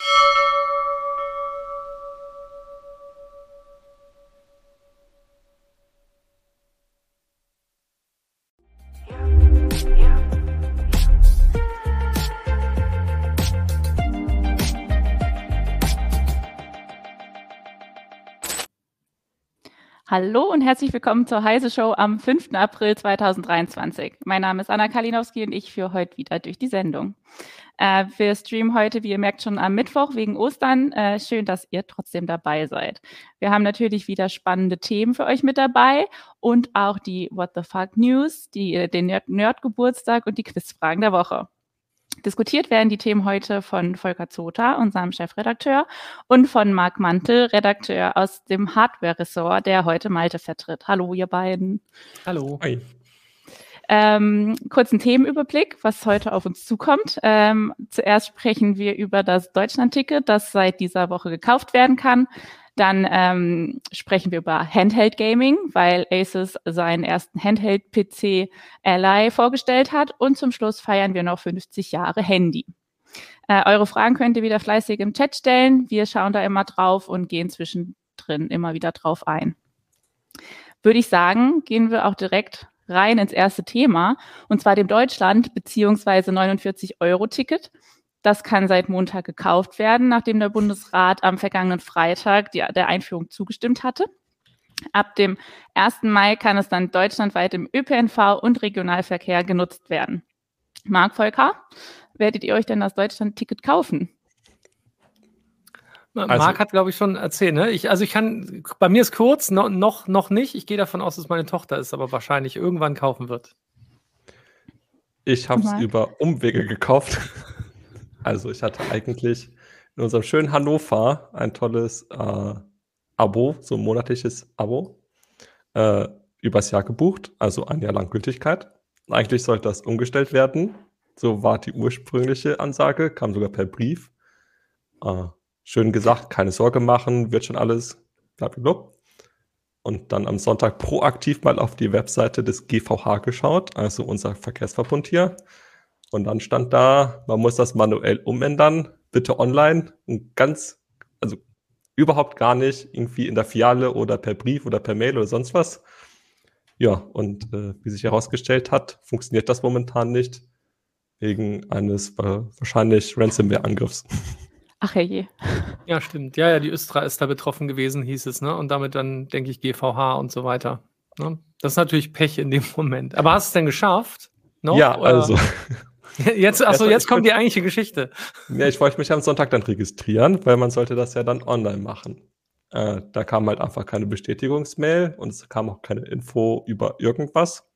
you Hallo und herzlich willkommen zur Heise Show am 5. April 2023. Mein Name ist Anna Kalinowski und ich führe heute wieder durch die Sendung. Äh, wir streamen heute, wie ihr merkt, schon am Mittwoch wegen Ostern. Äh, schön, dass ihr trotzdem dabei seid. Wir haben natürlich wieder spannende Themen für euch mit dabei und auch die What the Fuck News, die, den Nerd-Geburtstag und die Quizfragen der Woche. Diskutiert werden die Themen heute von Volker Zota, unserem Chefredakteur, und von Marc Mantel, Redakteur aus dem Hardware-Ressort, der heute Malte vertritt. Hallo, ihr beiden. Hallo. Hi. Ähm, kurzen Themenüberblick, was heute auf uns zukommt. Ähm, zuerst sprechen wir über das Deutschland-Ticket, das seit dieser Woche gekauft werden kann. Dann ähm, sprechen wir über Handheld Gaming, weil Asus seinen ersten Handheld-PC Ally vorgestellt hat. Und zum Schluss feiern wir noch 50 Jahre Handy. Äh, eure Fragen könnt ihr wieder fleißig im Chat stellen. Wir schauen da immer drauf und gehen zwischendrin immer wieder drauf ein. Würde ich sagen, gehen wir auch direkt rein ins erste Thema, und zwar dem Deutschland- bzw. 49-Euro-Ticket. Das kann seit Montag gekauft werden, nachdem der Bundesrat am vergangenen Freitag die, der Einführung zugestimmt hatte. Ab dem 1. Mai kann es dann deutschlandweit im ÖPNV und Regionalverkehr genutzt werden. Marc Volker, werdet ihr euch denn das Deutschland-Ticket kaufen? Also, Marc hat, glaube ich, schon erzählt. Ne? Ich, also ich kann, bei mir ist kurz, no, noch, noch nicht. Ich gehe davon aus, dass meine Tochter es aber wahrscheinlich irgendwann kaufen wird. Ich habe es über Umwege gekauft. Also ich hatte eigentlich in unserem schönen Hannover ein tolles äh, Abo, so ein monatliches Abo, äh, übers Jahr gebucht, also ein Jahr lang Gültigkeit. Eigentlich sollte das umgestellt werden. So war die ursprüngliche Ansage, kam sogar per Brief. Äh, schön gesagt, keine Sorge machen, wird schon alles, blablabla. Und dann am Sonntag proaktiv mal auf die Webseite des GVH geschaut, also unser Verkehrsverbund hier. Und dann stand da, man muss das manuell umändern, bitte online und ganz, also überhaupt gar nicht irgendwie in der Fiale oder per Brief oder per Mail oder sonst was. Ja, und äh, wie sich herausgestellt hat, funktioniert das momentan nicht wegen eines äh, wahrscheinlich Ransomware-Angriffs. Ach je. Ja, stimmt. Ja, ja, die Östra ist da betroffen gewesen, hieß es, ne? Und damit dann, denke ich, GVH und so weiter. Ne? Das ist natürlich Pech in dem Moment. Aber hast du es denn geschafft? Noch, ja, oder? also Jetzt, achso, jetzt kommt die eigentliche Geschichte. Ja, ich wollte mich am Sonntag dann registrieren, weil man sollte das ja dann online machen. Äh, da kam halt einfach keine Bestätigungsmail und es kam auch keine Info über irgendwas.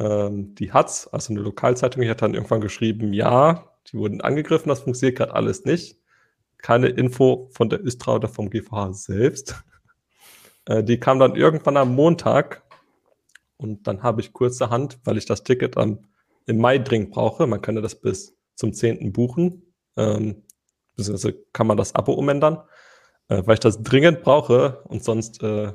Ähm, die hat's, also eine Lokalzeitung, die hat dann irgendwann geschrieben, ja, die wurden angegriffen, das funktioniert gerade alles nicht. Keine Info von der Istra oder vom GVH selbst. Äh, die kam dann irgendwann am Montag und dann habe ich kurzerhand, weil ich das Ticket am im Mai dringend brauche, man könnte das bis zum 10. buchen, ähm, beziehungsweise kann man das Abo umändern, äh, weil ich das dringend brauche und sonst äh,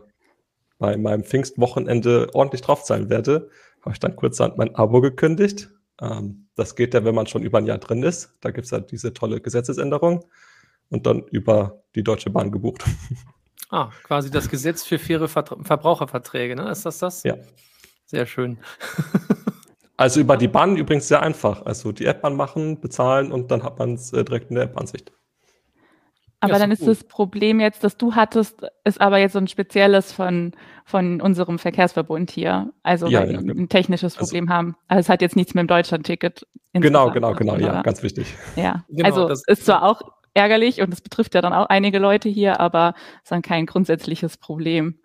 bei meinem Pfingstwochenende ordentlich draufzahlen werde, habe ich dann kurzerhand mein Abo gekündigt. Ähm, das geht ja, wenn man schon über ein Jahr drin ist. Da gibt es ja diese tolle Gesetzesänderung und dann über die Deutsche Bahn gebucht. Ah, quasi das Gesetz für faire Ver Verbraucherverträge, ne? Ist das das? Ja. Sehr schön. Also über die Bahn übrigens sehr einfach. Also die App anmachen, bezahlen und dann hat man es äh, direkt in der App-Ansicht. Aber ja, dann ist gut. das Problem jetzt, dass du hattest, ist aber jetzt so ein spezielles von, von unserem Verkehrsverbund hier. Also ja, weil ja, wir ein technisches also Problem also, haben. Also es hat jetzt nichts mit dem Deutschland-Ticket. Genau, genau, genau, ja, ganz wichtig. Ja, genau, also es ist zwar auch ärgerlich und es betrifft ja dann auch einige Leute hier, aber es ist dann kein grundsätzliches Problem.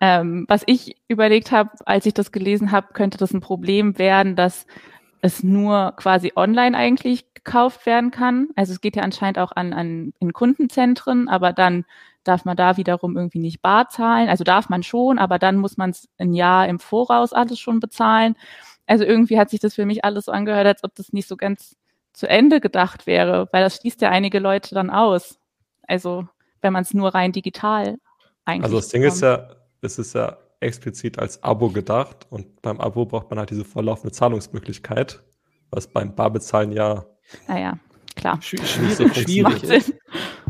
Ähm, was ich überlegt habe, als ich das gelesen habe, könnte das ein Problem werden, dass es nur quasi online eigentlich gekauft werden kann. Also es geht ja anscheinend auch an, an in Kundenzentren, aber dann darf man da wiederum irgendwie nicht bar zahlen. Also darf man schon, aber dann muss man es ein Jahr im Voraus alles schon bezahlen. Also irgendwie hat sich das für mich alles so angehört, als ob das nicht so ganz zu Ende gedacht wäre, weil das schließt ja einige Leute dann aus. Also wenn man es nur rein digital eigentlich. Also das Ding bekommt. ist ja, es ist ja explizit als Abo gedacht und beim Abo braucht man halt diese vorlaufende Zahlungsmöglichkeit, was beim Barbezahlen ja. Naja, klar. Schwierig, so schwierig ist.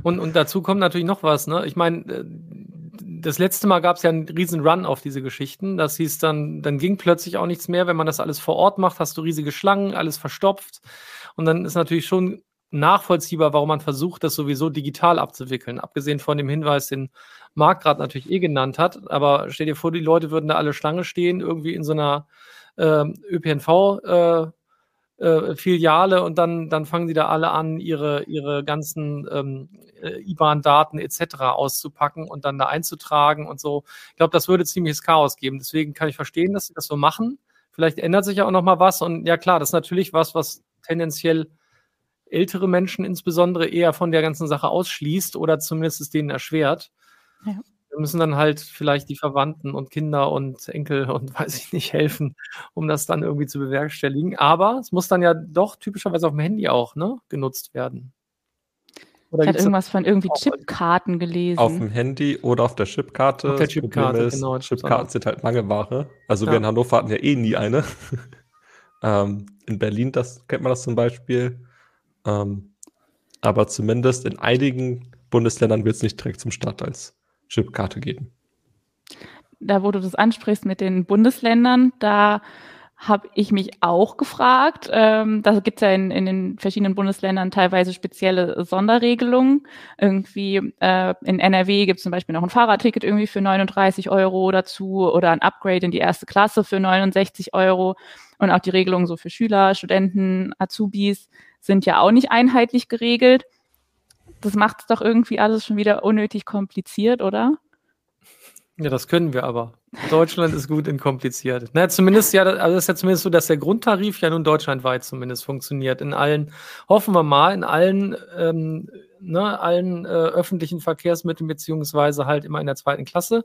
Und, und dazu kommt natürlich noch was, ne? Ich meine, äh, das letzte Mal gab es ja einen riesen Run auf diese Geschichten. Das hieß dann, dann ging plötzlich auch nichts mehr. Wenn man das alles vor Ort macht, hast du riesige Schlangen, alles verstopft. Und dann ist natürlich schon nachvollziehbar, warum man versucht, das sowieso digital abzuwickeln. Abgesehen von dem Hinweis, den Marc gerade natürlich eh genannt hat. Aber stell dir vor, die Leute würden da alle Schlange stehen, irgendwie in so einer äh, ÖPNV- äh, äh, und dann, dann fangen die da alle an, ihre, ihre ganzen ähm, äh, IBAN-Daten etc. auszupacken und dann da einzutragen und so. Ich glaube, das würde ziemliches Chaos geben. Deswegen kann ich verstehen, dass sie das so machen. Vielleicht ändert sich ja auch noch mal was. Und ja klar, das ist natürlich was, was tendenziell ältere Menschen insbesondere eher von der ganzen Sache ausschließt oder zumindest es denen erschwert. Ja. Wir müssen dann halt vielleicht die Verwandten und Kinder und Enkel und weiß ich nicht helfen, um das dann irgendwie zu bewerkstelligen. Aber es muss dann ja doch typischerweise auf dem Handy auch ne, genutzt werden. Oder ich hatte irgendwas von irgendwie Chipkarten gelesen. Auf dem Handy oder auf der Chipkarte. Auf der Chipkarte, ist, genau. Chipkarten sind halt Mangelware. Also ja. wir in Hannover hatten ja eh nie eine. ähm, in Berlin das, kennt man das zum Beispiel. Ähm, aber zumindest in einigen Bundesländern wird es nicht direkt zum Start als Chipkarte geben. Da, wo du das ansprichst mit den Bundesländern, da habe ich mich auch gefragt. Ähm, da gibt es ja in, in den verschiedenen Bundesländern teilweise spezielle Sonderregelungen. Irgendwie äh, in NRW gibt es zum Beispiel noch ein Fahrradticket irgendwie für 39 Euro dazu oder ein Upgrade in die erste Klasse für 69 Euro. Und auch die Regelungen so für Schüler, Studenten, Azubis sind ja auch nicht einheitlich geregelt. Das macht es doch irgendwie alles schon wieder unnötig kompliziert, oder? Ja, das können wir aber. Deutschland ist gut in kompliziert. Na, zumindest ja, also ist ja zumindest so, dass der Grundtarif ja nun deutschlandweit zumindest funktioniert. In allen, hoffen wir mal, in allen, ähm, ne, allen äh, öffentlichen Verkehrsmitteln, beziehungsweise halt immer in der zweiten Klasse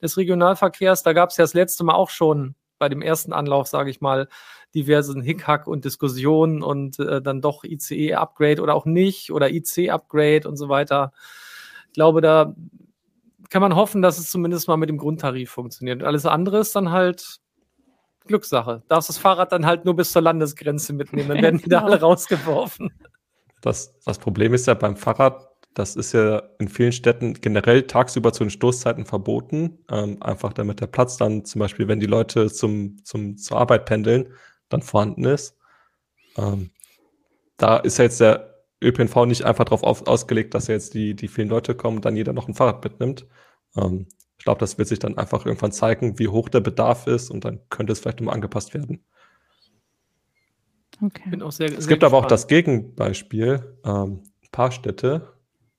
des Regionalverkehrs. Da gab es ja das letzte Mal auch schon bei dem ersten Anlauf, sage ich mal, diversen Hickhack und Diskussionen und äh, dann doch ICE-Upgrade oder auch nicht oder IC-Upgrade und so weiter. Ich glaube, da kann man hoffen, dass es zumindest mal mit dem Grundtarif funktioniert. Alles andere ist dann halt Glückssache. Darfst das Fahrrad dann halt nur bis zur Landesgrenze mitnehmen, dann werden die da alle rausgeworfen. Das, das Problem ist ja beim Fahrrad, das ist ja in vielen Städten generell tagsüber zu den Stoßzeiten verboten. Ähm, einfach damit der Platz dann zum Beispiel, wenn die Leute zum, zum, zur Arbeit pendeln, dann vorhanden ist. Ähm, da ist ja jetzt der ÖPNV nicht einfach darauf ausgelegt, dass jetzt die, die vielen Leute kommen und dann jeder noch ein Fahrrad mitnimmt. Ähm, ich glaube, das wird sich dann einfach irgendwann zeigen, wie hoch der Bedarf ist und dann könnte es vielleicht nochmal angepasst werden. Okay. Bin auch sehr, es sehr gibt gespannt. aber auch das Gegenbeispiel. Ähm, ein paar Städte,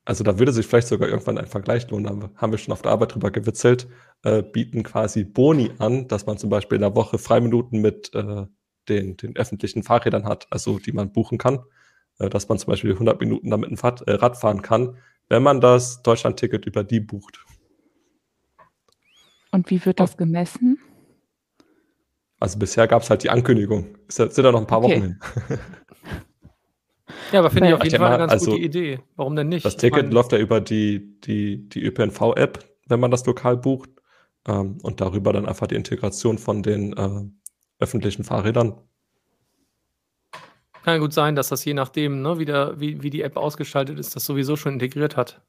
also da würde sich vielleicht sogar irgendwann ein Vergleich lohnen, da haben wir schon auf der Arbeit drüber gewitzelt, äh, bieten quasi Boni an, dass man zum Beispiel in der Woche Freiminuten mit äh, den, den öffentlichen Fahrrädern hat, also die man buchen kann, äh, dass man zum Beispiel 100 Minuten damit ein Fahrt, äh, Rad fahren kann, wenn man das Deutschland-Ticket über die bucht. Und wie wird das gemessen? Also bisher gab es halt die Ankündigung. Es sind da noch ein paar okay. Wochen hin. Ja, aber finde ich auf jeden Fall eine ganz also, gute Idee. Warum denn nicht? Das Ticket läuft ja über die, die, die ÖPNV-App, wenn man das lokal bucht. Ähm, und darüber dann einfach die Integration von den äh, öffentlichen Fahrrädern. Kann ja gut sein, dass das je nachdem, ne, wie, der, wie, wie die App ausgestaltet ist, das sowieso schon integriert hat.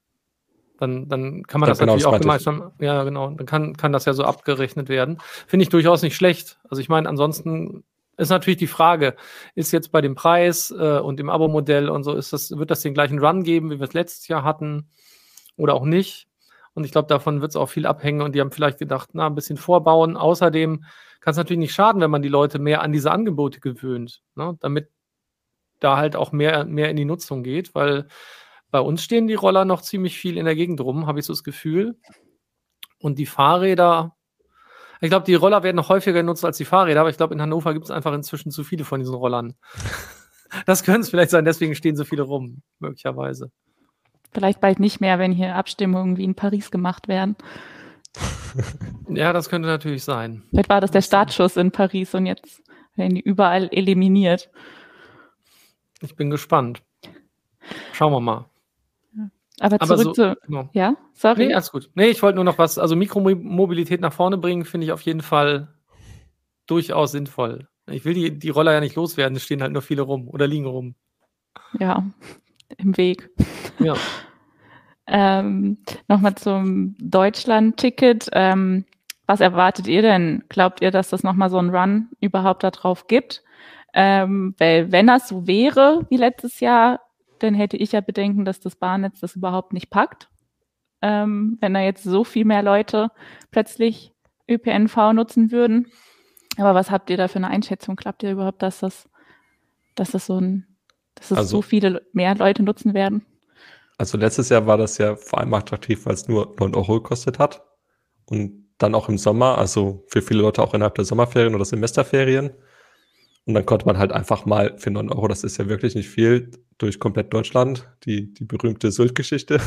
Dann, dann kann man das, das genau, natürlich das auch gemeinsam, ja genau, dann kann, kann das ja so abgerechnet werden. Finde ich durchaus nicht schlecht. Also ich meine, ansonsten ist natürlich die Frage, ist jetzt bei dem Preis äh, und dem Abo-Modell und so, ist das, wird das den gleichen Run geben, wie wir es letztes Jahr hatten oder auch nicht? Und ich glaube, davon wird es auch viel abhängen und die haben vielleicht gedacht, na, ein bisschen vorbauen. Außerdem kann es natürlich nicht schaden, wenn man die Leute mehr an diese Angebote gewöhnt, ne? damit da halt auch mehr, mehr in die Nutzung geht, weil bei uns stehen die Roller noch ziemlich viel in der Gegend rum, habe ich so das Gefühl. Und die Fahrräder, ich glaube, die Roller werden noch häufiger genutzt als die Fahrräder, aber ich glaube, in Hannover gibt es einfach inzwischen zu viele von diesen Rollern. das könnte es vielleicht sein, deswegen stehen so viele rum, möglicherweise. Vielleicht bald nicht mehr, wenn hier Abstimmungen wie in Paris gemacht werden. Ja, das könnte natürlich sein. Vielleicht war das der Startschuss in Paris und jetzt werden die überall eliminiert. Ich bin gespannt. Schauen wir mal. Aber zurück Aber so, zu. Genau. Ja, sorry. Nee, alles gut. Nee, ich wollte nur noch was. Also Mikromobilität nach vorne bringen, finde ich auf jeden Fall durchaus sinnvoll. Ich will die, die Roller ja nicht loswerden, es stehen halt nur viele rum oder liegen rum. Ja, im Weg. Ja. ähm, Nochmal zum Deutschland-Ticket. Ähm, was erwartet ihr denn? Glaubt ihr, dass das nochmal so einen Run überhaupt darauf gibt? Ähm, weil wenn das so wäre wie letztes Jahr, dann hätte ich ja Bedenken, dass das Bahnnetz das überhaupt nicht packt. Ähm, wenn da jetzt so viel mehr Leute plötzlich ÖPNV nutzen würden. Aber was habt ihr da für eine Einschätzung? Klappt ihr überhaupt, dass das, dass das so ein, dass es also, so viele mehr Leute nutzen werden? Also letztes Jahr war das ja vor allem attraktiv, weil es nur 9 Euro gekostet hat. Und dann auch im Sommer, also für viele Leute auch innerhalb der Sommerferien oder Semesterferien. Und dann konnte man halt einfach mal für 9 Euro, das ist ja wirklich nicht viel, durch komplett Deutschland, die, die berühmte Sylt-Geschichte.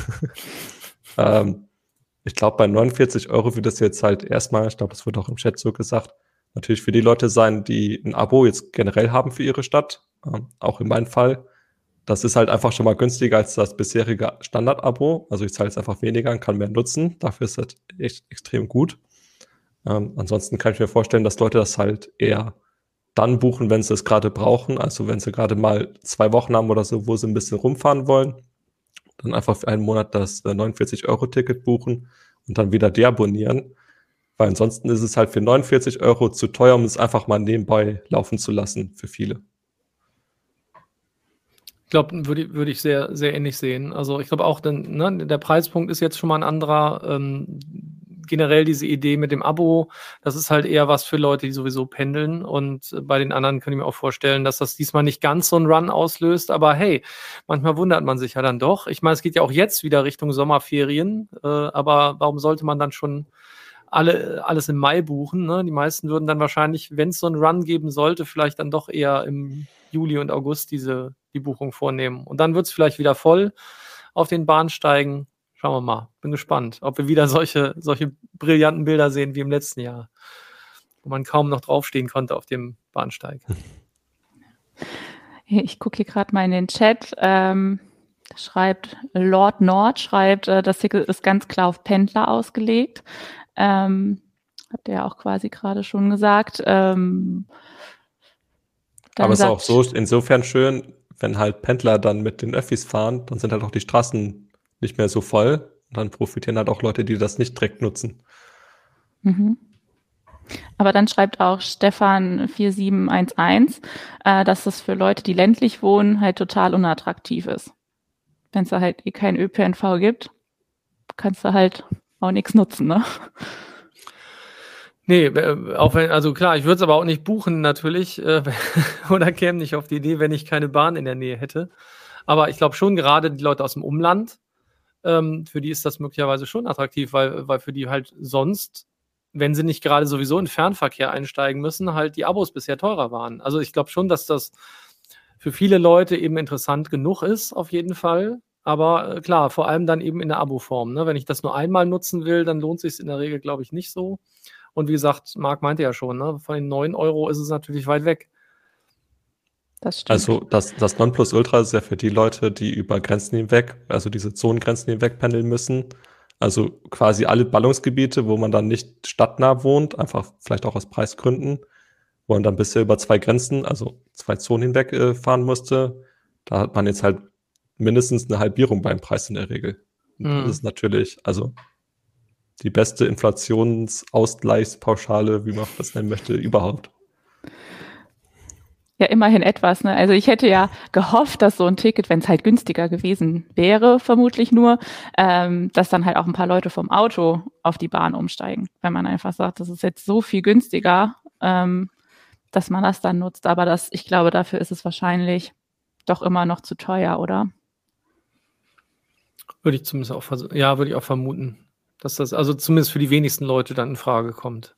ähm, ich glaube, bei 49 Euro wird das jetzt halt erstmal, ich glaube, das wird auch im Chat so gesagt, natürlich für die Leute sein, die ein Abo jetzt generell haben für ihre Stadt, ähm, auch in meinem Fall. Das ist halt einfach schon mal günstiger als das bisherige Standard-Abo. Also ich zahle jetzt einfach weniger und kann mehr nutzen. Dafür ist das echt extrem gut. Ähm, ansonsten kann ich mir vorstellen, dass Leute das halt eher dann buchen, wenn sie es gerade brauchen. Also wenn sie gerade mal zwei Wochen haben oder so, wo sie ein bisschen rumfahren wollen. Dann einfach für einen Monat das 49-Euro-Ticket äh, buchen und dann wieder deabonnieren. Weil ansonsten ist es halt für 49 Euro zu teuer, um es einfach mal nebenbei laufen zu lassen für viele. Ich glaube, würde würd ich sehr, sehr ähnlich sehen. Also ich glaube auch, denn, ne, der Preispunkt ist jetzt schon mal ein anderer. Ähm, generell diese Idee mit dem Abo, das ist halt eher was für Leute, die sowieso pendeln. Und bei den anderen kann ich mir auch vorstellen, dass das diesmal nicht ganz so einen Run auslöst. Aber hey, manchmal wundert man sich ja dann doch. Ich meine, es geht ja auch jetzt wieder Richtung Sommerferien. Äh, aber warum sollte man dann schon alle, alles im Mai buchen. Ne? Die meisten würden dann wahrscheinlich, wenn es so einen Run geben sollte, vielleicht dann doch eher im Juli und August diese, die Buchung vornehmen. Und dann wird es vielleicht wieder voll auf den Bahnsteigen. Schauen wir mal. Bin gespannt, ob wir wieder solche, solche brillanten Bilder sehen wie im letzten Jahr, wo man kaum noch draufstehen konnte auf dem Bahnsteig. Ich gucke hier gerade mal in den Chat. Ähm, schreibt Lord Nord, schreibt, äh, das Ticket ist ganz klar auf Pendler ausgelegt. Ähm, habt ihr ja auch quasi gerade schon gesagt. Ähm, Aber es ist auch so insofern schön, wenn halt Pendler dann mit den Öffis fahren, dann sind halt auch die Straßen nicht mehr so voll. Und dann profitieren halt auch Leute, die das nicht direkt nutzen. Mhm. Aber dann schreibt auch Stefan 4711, äh, dass das für Leute, die ländlich wohnen, halt total unattraktiv ist. Wenn es da halt eh kein ÖPNV gibt, kannst du halt auch nichts nutzen, ne? Nee, äh, auch wenn, also klar, ich würde es aber auch nicht buchen natürlich äh, oder käme nicht auf die Idee, wenn ich keine Bahn in der Nähe hätte. Aber ich glaube schon gerade die Leute aus dem Umland, ähm, für die ist das möglicherweise schon attraktiv, weil, weil für die halt sonst, wenn sie nicht gerade sowieso in Fernverkehr einsteigen müssen, halt die Abos bisher teurer waren. Also ich glaube schon, dass das für viele Leute eben interessant genug ist, auf jeden Fall. Aber äh, klar, vor allem dann eben in der Abo-Form. Ne? Wenn ich das nur einmal nutzen will, dann lohnt sich in der Regel, glaube ich, nicht so. Und wie gesagt, Marc meinte ja schon, ne? von den 9 Euro ist es natürlich weit weg. Das stimmt. Also das, das Nonplusultra ist ja für die Leute, die über Grenzen hinweg, also diese Zonengrenzen hinweg pendeln müssen. Also quasi alle Ballungsgebiete, wo man dann nicht stadtnah wohnt, einfach vielleicht auch aus Preisgründen, wo man dann bisher über zwei Grenzen, also zwei Zonen hinweg äh, fahren musste. Da hat man jetzt halt mindestens eine Halbierung beim Preis in der Regel. Mhm. Das ist natürlich, also die beste Inflationsausgleichspauschale, wie man das nennen möchte, überhaupt. Ja, immerhin etwas. Ne? Also ich hätte ja gehofft, dass so ein Ticket, wenn es halt günstiger gewesen wäre, vermutlich nur, ähm, dass dann halt auch ein paar Leute vom Auto auf die Bahn umsteigen, wenn man einfach sagt, das ist jetzt so viel günstiger, ähm, dass man das dann nutzt. Aber das, ich glaube, dafür ist es wahrscheinlich doch immer noch zu teuer, oder? Würde ich zumindest auch, ja, würde ich auch vermuten, dass das also zumindest für die wenigsten Leute dann in Frage kommt,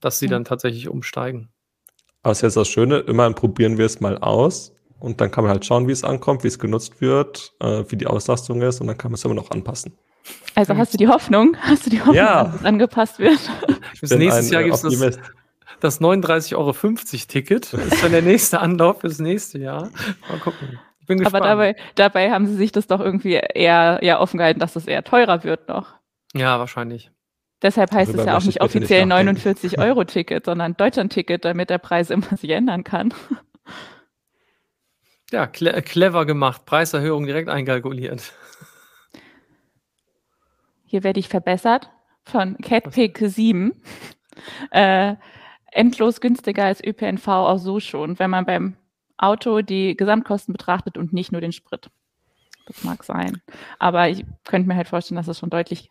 dass sie ja. dann tatsächlich umsteigen. Aber es ist jetzt das Schöne, immerhin probieren wir es mal aus. und dann kann man halt schauen, wie es ankommt, wie es genutzt wird, äh, wie die Auslastung ist und dann kann man es immer noch anpassen. Also hast du die Hoffnung, hast du die Hoffnung, Ja. dass es angepasst wird? Bis nächstes Jahr gibt es das, das 39,50 Euro Ticket. Das ist dann der nächste Anlauf fürs nächste Jahr. Mal gucken. Ich bin gespannt. Aber dabei, dabei haben sie sich das doch irgendwie eher, eher offen gehalten, dass das eher teurer wird noch. ja, wahrscheinlich. Deshalb heißt Darüber es ja auch nicht offiziell nachdenken. 49-Euro-Ticket, sondern Deutschland-Ticket, damit der Preis immer sich ändern kann. Ja, cle clever gemacht. Preiserhöhung direkt einkalkuliert. Hier werde ich verbessert von CatPick 7. Äh, endlos günstiger als ÖPNV auch so schon, wenn man beim Auto die Gesamtkosten betrachtet und nicht nur den Sprit. Das mag sein. Aber ich könnte mir halt vorstellen, dass das schon deutlich,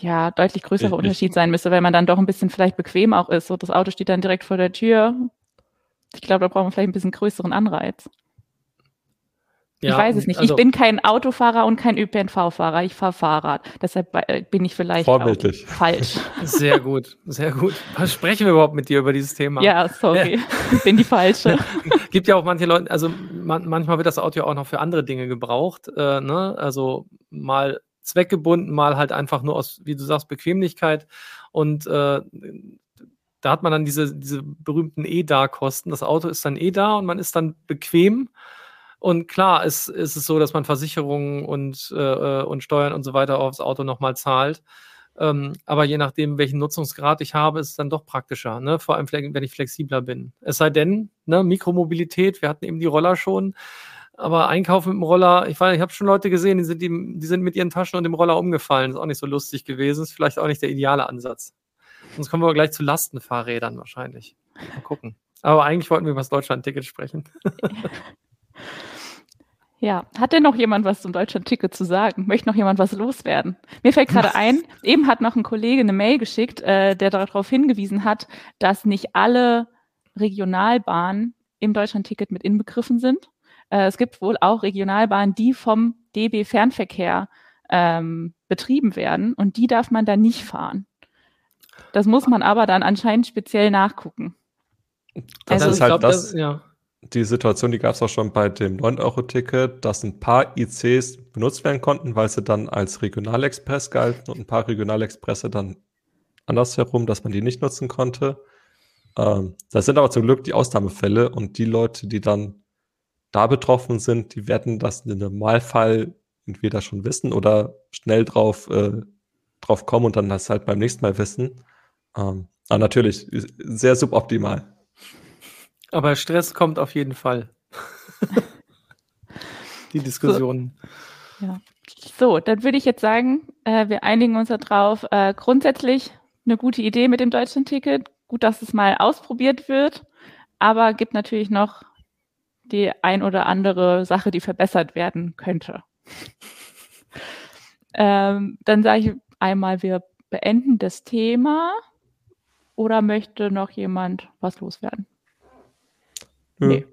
ja, deutlich größerer Ich- ich- Unterschied sein müsste, weil man dann doch ein bisschen vielleicht bequem auch ist. So, das Auto steht dann direkt vor der Tür. Ich glaube, da brauchen wir vielleicht ein bisschen größeren Anreiz. ich weiß es nicht. also- ich bin kein Autofahrer und kein ÖPNV-Fahrer. Ich fahre Fahrrad. Deshalb äh, bin ich vielleicht Vorbildlich. auch falsch. Sehr gut, sehr gut. Was sprechen wir überhaupt mit dir über dieses Thema? ja, sorry. Ich bin die falsche. Gibt ja auch manche Leute, also man, manchmal wird das Auto ja auch noch für andere Dinge gebraucht, äh, ne? Also mal zweckgebunden, mal halt einfach nur aus, wie du sagst, Bequemlichkeit. Und äh, da hat man dann diese, diese berühmten EDA-Kosten. Das Auto ist dann EDA und man ist dann bequem. Und klar ist, ist es so, dass man Versicherungen und, äh, und Steuern und so weiter aufs Auto nochmal zahlt. Ähm, aber je nachdem, welchen Nutzungsgrad ich habe, ist es dann doch praktischer, ne? vor allem wenn ich flexibler bin. Es sei denn, ne, Mikromobilität, wir hatten eben die Roller schon, aber Einkaufen mit dem Roller, ich weiß, ich habe schon Leute gesehen, die sind, die, die sind mit ihren Taschen und dem Roller umgefallen. Ist auch nicht so lustig gewesen, ist vielleicht auch nicht der ideale Ansatz. Sonst kommen wir gleich zu Lastenfahrrädern wahrscheinlich. Mal gucken. Aber eigentlich wollten wir über das Deutschland-Ticket sprechen. Ja, hat denn noch jemand was zum Deutschland-Ticket zu sagen? Möchte noch jemand was loswerden? Mir fällt gerade ein, eben hat noch ein Kollege eine Mail geschickt, äh, der darauf hingewiesen hat, dass nicht alle Regionalbahnen im Deutschland-Ticket mit inbegriffen sind. Äh, es gibt wohl auch Regionalbahnen, die vom DB Fernverkehr ähm, betrieben werden und die darf man dann nicht fahren. Das muss man aber dann anscheinend speziell nachgucken. Das Also ist halt glaub, das, ja. die Situation, die gab es auch schon bei dem 9-Euro-Ticket, dass ein paar ICs benutzt werden konnten, weil sie dann als Regionalexpress galten und ein paar Regionalexpresse dann andersherum, dass man die nicht nutzen konnte. Ähm, das sind aber zum Glück die Ausnahmefälle und die Leute, die dann da betroffen sind, die werden das im Normalfall entweder schon wissen oder schnell drauf, äh, drauf kommen und dann das halt beim nächsten Mal wissen. Ähm, aber natürlich sehr suboptimal. Aber Stress kommt auf jeden Fall. die Diskussion. So, dann würde ich jetzt sagen, äh, wir einigen uns darauf. Äh, grundsätzlich eine gute Idee mit dem Deutschland-Ticket. Gut, dass es mal ausprobiert wird, aber gibt natürlich noch die ein oder andere Sache, die verbessert werden könnte. ähm, dann sage ich einmal, wir beenden das Thema. Oder möchte noch jemand was loswerden? Nö. Nee.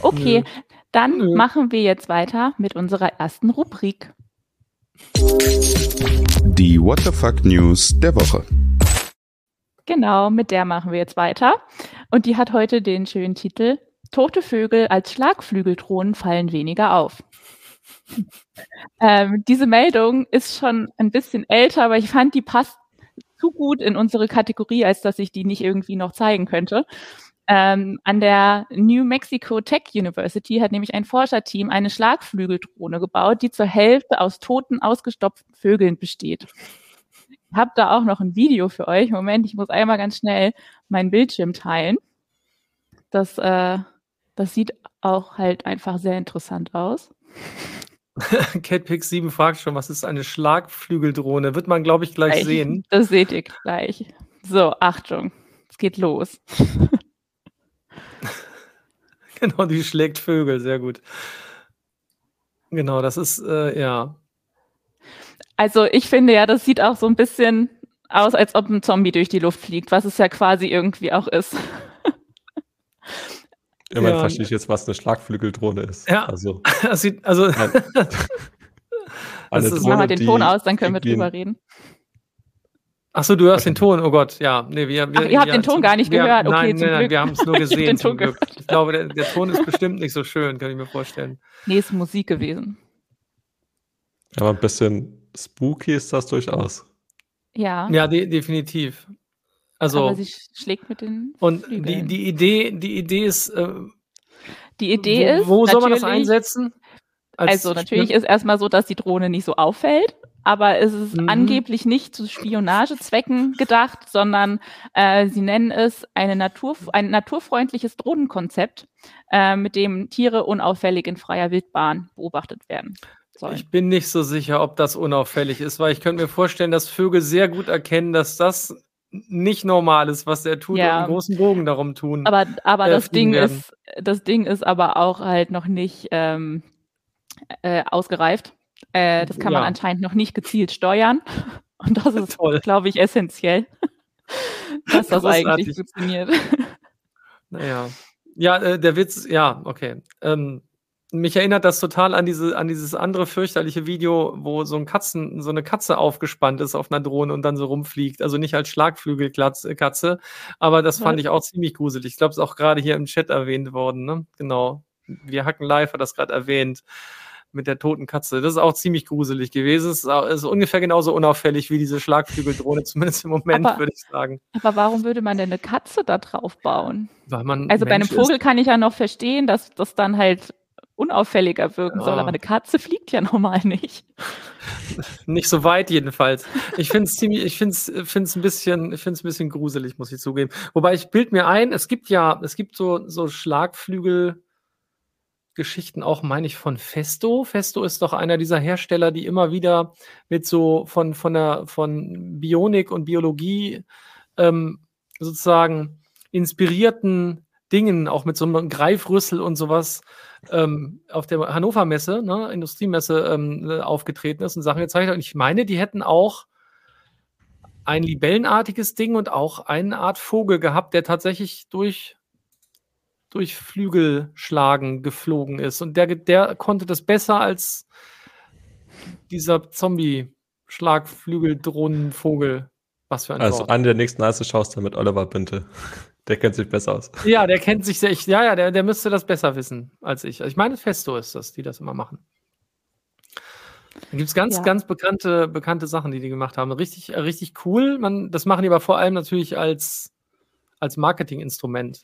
Okay, Nö. dann Nö. machen wir jetzt weiter mit unserer ersten Rubrik. Die What the Fuck News der Woche. Genau, mit der machen wir jetzt weiter. Und die hat heute den schönen Titel Tote Vögel als Schlagflügeldrohnen fallen weniger auf. ähm, diese Meldung ist schon ein bisschen älter, aber ich fand, die passt zu gut in unsere Kategorie, als dass ich die nicht irgendwie noch zeigen könnte. Ähm, an der New Mexico Tech University hat nämlich ein Forscherteam eine Schlagflügeldrohne gebaut, die zur Hälfte aus toten, ausgestopften Vögeln besteht. Ich habe da auch noch ein Video für euch. Moment, ich muss einmal ganz schnell meinen Bildschirm teilen. Das, äh, das sieht auch halt einfach sehr interessant aus. Catpix7 fragt schon, was ist eine Schlagflügeldrohne? Wird man, glaube ich, gleich Gleich. sehen. Das seht ihr gleich. So, Achtung, es geht los. Genau, die schlägt Vögel, sehr gut. Genau, das ist, äh, ja. Also ich finde ja, das sieht auch so ein bisschen aus, als ob ein Zombie durch die Luft fliegt, was es ja quasi irgendwie auch ist. Immerhin Ja. verstehe ich jetzt, was eine Schlagflügeldrohne ist. Ja. Also Das sieht, also. Das eine ist- Machen wir den Ton aus, dann können wir drüber reden. Achso, du hörst den Ton, oh Gott, ja. Nee, wir, wir, Ach, ihr habt ja, den Ton gar nicht wir, gehört. Okay, nein, nein, nein, wir haben es nur gesehen. ich, ich glaube, der, der, Ton ist bestimmt nicht so schön, kann ich mir vorstellen. Nee, ist Musik gewesen. Aber ein bisschen spooky ist das durchaus. Ja. Ja, de definitiv. Also, Aber sie schlägt mit den. Und die, die, Idee, die Idee ist. Äh, die Idee wo, ist. Wo soll man das einsetzen? Als also, natürlich ist erstmal so, dass die Drohne nicht so auffällt aber es ist mhm. angeblich nicht zu Spionagezwecken gedacht, sondern äh, sie nennen es eine Natur, ein naturfreundliches Drohnenkonzept, äh, mit dem Tiere unauffällig in freier Wildbahn beobachtet werden. Sollen. Ich bin nicht so sicher, ob das unauffällig ist, weil ich könnte mir vorstellen, dass Vögel sehr gut erkennen, dass das nicht normal ist, was er tut ja. und einen großen Bogen darum tun. Aber, aber äh, das Ding werden. ist, das Ding ist aber auch halt noch nicht ähm, äh, ausgereift. Äh, das kann ja. man anscheinend noch nicht gezielt steuern. Und das ist, glaube ich, essentiell, dass das eigentlich funktioniert. Naja. Ja, äh, der Witz, ja, okay. Ähm, mich erinnert das total an diese, an dieses andere fürchterliche Video, wo so ein Katzen, so eine Katze aufgespannt ist auf einer Drohne und dann so rumfliegt. Also nicht als Schlagflügelkatze, aber das fand ich auch ziemlich gruselig. Ich glaube, es ist auch gerade hier im Chat erwähnt worden, ne? Genau. Wir hacken live hat das gerade erwähnt mit der toten Katze. Das ist auch ziemlich gruselig gewesen. Es ist, ist ungefähr genauso unauffällig wie diese Schlagflügeldrohne, zumindest im Moment, würde ich sagen. Aber warum würde man denn eine Katze da drauf bauen? Weil man also bei einem Vogel ist. kann ich ja noch verstehen, dass das dann halt unauffälliger wirken ja. soll, aber eine Katze fliegt ja normal nicht. Nicht so weit jedenfalls. Ich finde es ziemlich, ich finde es, finde ein bisschen, ich finde es ein bisschen gruselig, muss ich zugeben. Wobei ich bild mir ein, es gibt ja, es gibt so so Schlagflügel Geschichten auch, meine ich, von Festo. Festo ist doch einer dieser Hersteller, die immer wieder mit so von, von, der, von Bionik und Biologie ähm, sozusagen inspirierten Dingen, auch mit so einem Greifrüssel und sowas, ähm, auf der Hannover Messe, ne, Industriemesse, ähm, aufgetreten ist und Sachen gezeigt hat. Und ich meine, die hätten auch ein libellenartiges Ding und auch eine Art Vogel gehabt, der tatsächlich durch durch Flügelschlagen geflogen ist. Und der, der konnte das besser als dieser Zombie-Schlagflügeldrohnenvogel. Was für ein Also Wort. an der nächsten Eise schaust du mit Oliver Binte. Der kennt sich besser aus. Ja, der kennt sich sehr, ja, ja, der, der müsste das besser wissen als ich. Also ich meine, Festo ist das, die das immer machen. Da gibt es ganz, ja. ganz bekannte, bekannte Sachen, die die gemacht haben. Richtig, richtig cool. Man, das machen die aber vor allem natürlich als, als Marketinginstrument.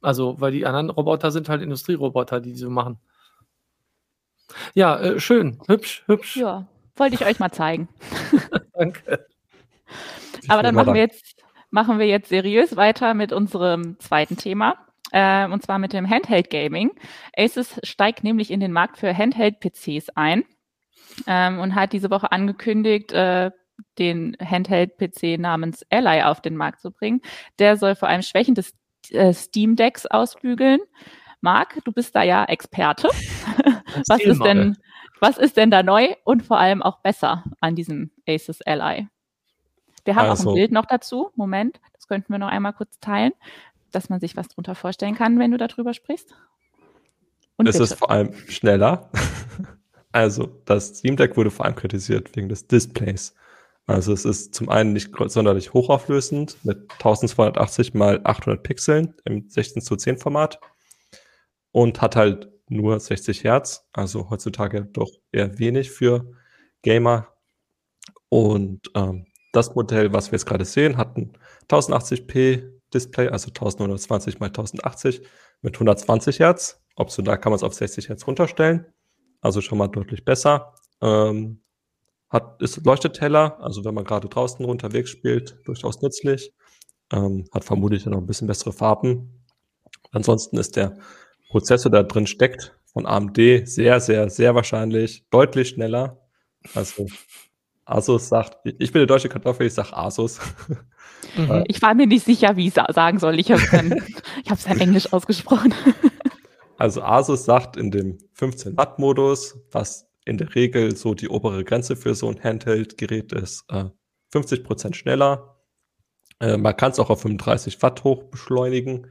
Also, weil die anderen Roboter sind halt Industrieroboter, die so machen. Ja, äh, schön, hübsch, hübsch. Ja, wollte ich euch mal zeigen. Danke. Aber dann machen wir, jetzt, machen wir jetzt seriös weiter mit unserem zweiten Thema. Äh, und zwar mit dem Handheld Gaming. Asus steigt nämlich in den Markt für Handheld-PCs ein ähm, und hat diese Woche angekündigt, äh, den Handheld-PC namens Ally auf den Markt zu bringen. Der soll vor allem Schwächen des äh, Steam Decks ausbügeln. Marc, du bist da ja Experte. was ist denn, was ist denn da neu und vor allem auch besser an diesem Asus Ally? Wir haben also, auch ein also Bild noch dazu. Moment, das könnten wir noch einmal kurz teilen, dass man sich was drunter vorstellen kann, wenn du darüber sprichst. Und es bitte. ist vor allem schneller. also, das Steam Deck wurde vor allem kritisiert wegen des Displays. Also es ist zum einen nicht sonderlich hochauflösend mit 1280 mal 800 Pixeln im 16 zu 10 Format und hat halt nur 60 Hertz, also heutzutage doch eher wenig für Gamer. Und ähm, das Modell, was wir jetzt gerade sehen, hat ein 1080p Display, also 1920 mal 1080 mit 120 Hertz. Da kann man es auf 60 Hertz runterstellen, also schon mal deutlich besser. Ähm, hat, ist, leuchtet heller, also wenn man gerade draußen unterwegs spielt, durchaus nützlich. Ähm, hat vermutlich noch ein bisschen bessere Farben. Ansonsten ist der Prozessor, der drin steckt, von AMD sehr, sehr, sehr wahrscheinlich deutlich schneller. Also Asus sagt, ich bin der deutsche Kartoffel, ich sage Asus. Mhm. Ich war mir nicht sicher, wie ich es sagen soll. Ich habe es dann Englisch ausgesprochen. Also Asus sagt in dem 15 Watt Modus, was in der Regel so die obere Grenze für so ein Handheld-Gerät ist äh, 50 Prozent schneller. Äh, man kann es auch auf 35 Watt hoch beschleunigen.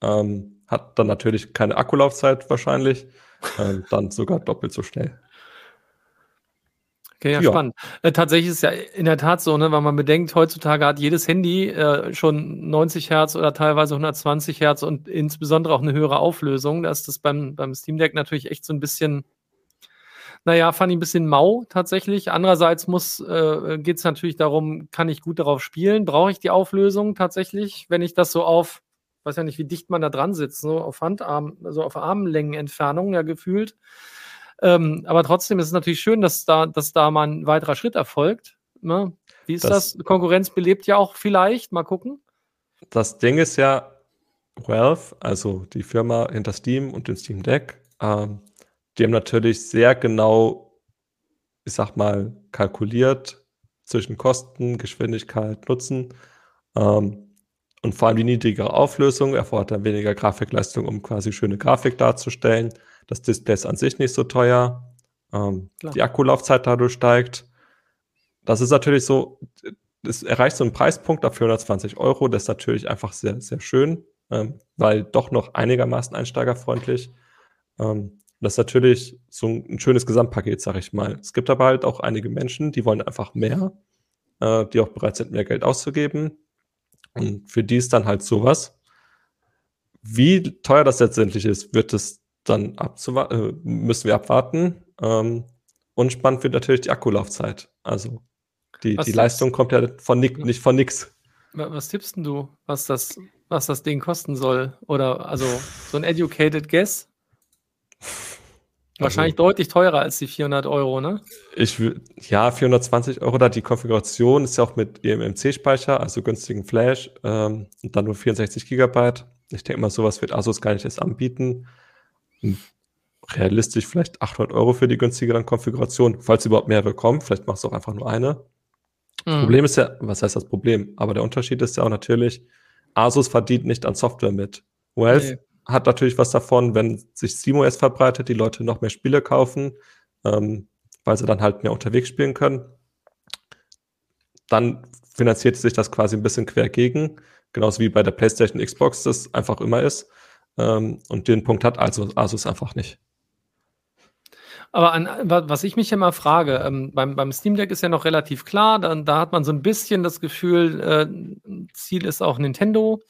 Ähm, hat dann natürlich keine Akkulaufzeit wahrscheinlich. Ähm, dann sogar doppelt so schnell. Okay, ja, ja. spannend. Äh, tatsächlich ist es ja in der Tat so, ne, weil man bedenkt, heutzutage hat jedes Handy äh, schon 90 Hertz oder teilweise 120 Hertz und insbesondere auch eine höhere Auflösung. Da ist das beim, beim Steam Deck natürlich echt so ein bisschen, naja, fand ich ein bisschen mau tatsächlich. Andererseits muss, äh, geht es natürlich darum, kann ich gut darauf spielen? Brauche ich die Auflösung tatsächlich? Wenn ich das so auf, weiß ja nicht, wie dicht man da dran sitzt, so auf Handarm, also auf Armlängenentfernung ja gefühlt ähm, aber trotzdem ist es natürlich schön, dass da, dass da mal ein weiterer Schritt erfolgt. Ne? Wie ist das, das? Konkurrenz belebt ja auch vielleicht. Mal gucken. Das Ding ist ja, Valve, also die Firma hinter Steam und dem Steam Deck, ähm, die haben natürlich sehr genau, ich sag mal, kalkuliert zwischen Kosten, Geschwindigkeit, Nutzen. Ähm, und vor allem die niedrigere Auflösung erfordert dann weniger Grafikleistung, um quasi schöne Grafik darzustellen. Das Display ist an sich nicht so teuer. Ähm, die Akkulaufzeit dadurch steigt. Das ist natürlich so, es erreicht so einen Preispunkt ab 420 Euro. Das ist natürlich einfach sehr, sehr schön, ähm, weil doch noch einigermaßen einsteigerfreundlich. Ähm, das ist natürlich so ein, schönes Gesamtpaket, sag ich mal. Es gibt aber halt auch einige Menschen, die wollen einfach mehr, äh, die auch bereit sind, mehr Geld auszugeben. Und für die ist dann halt sowas. Wie teuer das letztendlich ist, wird es dann äh, müssen wir abwarten. Ähm, und spannend wird natürlich die Akkulaufzeit. Also die, die Leistung kommt ja von nicht, nicht von nix. Was tippst denn du, was das, was das Ding kosten soll? Oder also so ein educated guess? Wahrscheinlich also, deutlich teurer als die 400 Euro, ne? Ich ja, 420 Euro da. Die Konfiguration ist ja auch mit eMMC-Speicher, also günstigen Flash, ähm, und dann nur 64 Gigabyte. Ich denke mal, sowas wird Asus gar nicht erst anbieten realistisch vielleicht 800 Euro für die günstigeren Konfigurationen, falls überhaupt mehrere kommen. Vielleicht machst du auch einfach nur eine. Mhm. Problem ist ja, was heißt das Problem? Aber der Unterschied ist ja auch natürlich, Asus verdient nicht an Software mit. Valve nee. hat natürlich was davon, wenn sich SteamOS verbreitet, die Leute noch mehr Spiele kaufen, ähm, weil sie dann halt mehr unterwegs spielen können. Dann finanziert sich das quasi ein bisschen quer gegen, genauso wie bei der PlayStation Xbox das einfach immer ist. Ähm, und den Punkt hat also Asus einfach nicht. Aber an, was ich mich immer frage, ähm, beim, beim Steam Deck ist ja noch relativ klar, dann, da hat man so ein bisschen das Gefühl, äh, Ziel ist auch Nintendo,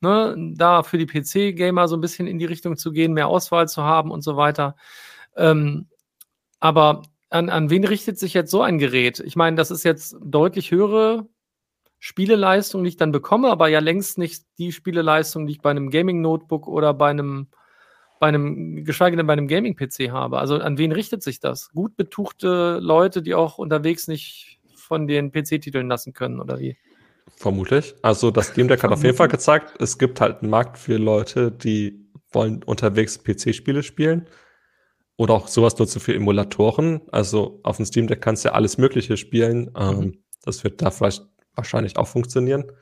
ne, da für die PC-Gamer so ein bisschen in die Richtung zu gehen, mehr Auswahl zu haben und so weiter. Ähm, aber an, an wen richtet sich jetzt so ein Gerät? Ich meine, das ist jetzt deutlich höhere Spieleleistung, die ich dann bekomme, aber ja längst nicht die Spieleleistung, die ich bei einem Gaming-Notebook oder bei einem, bei einem, geschweige denn bei einem Gaming-PC habe. Also an wen richtet sich das? Gut betuchte Leute, die auch unterwegs nicht von den PC-Titeln lassen können, oder wie? Vermutlich. Also das Steam Deck hat auf jeden Fall gezeigt, es gibt halt einen Markt für Leute, die wollen unterwegs PC-Spiele spielen. Oder auch sowas nutzen für Emulatoren. Also auf dem Steam Deck kannst du ja alles Mögliche spielen. Ähm, mhm. das wird da vielleicht wahrscheinlich auch funktionieren.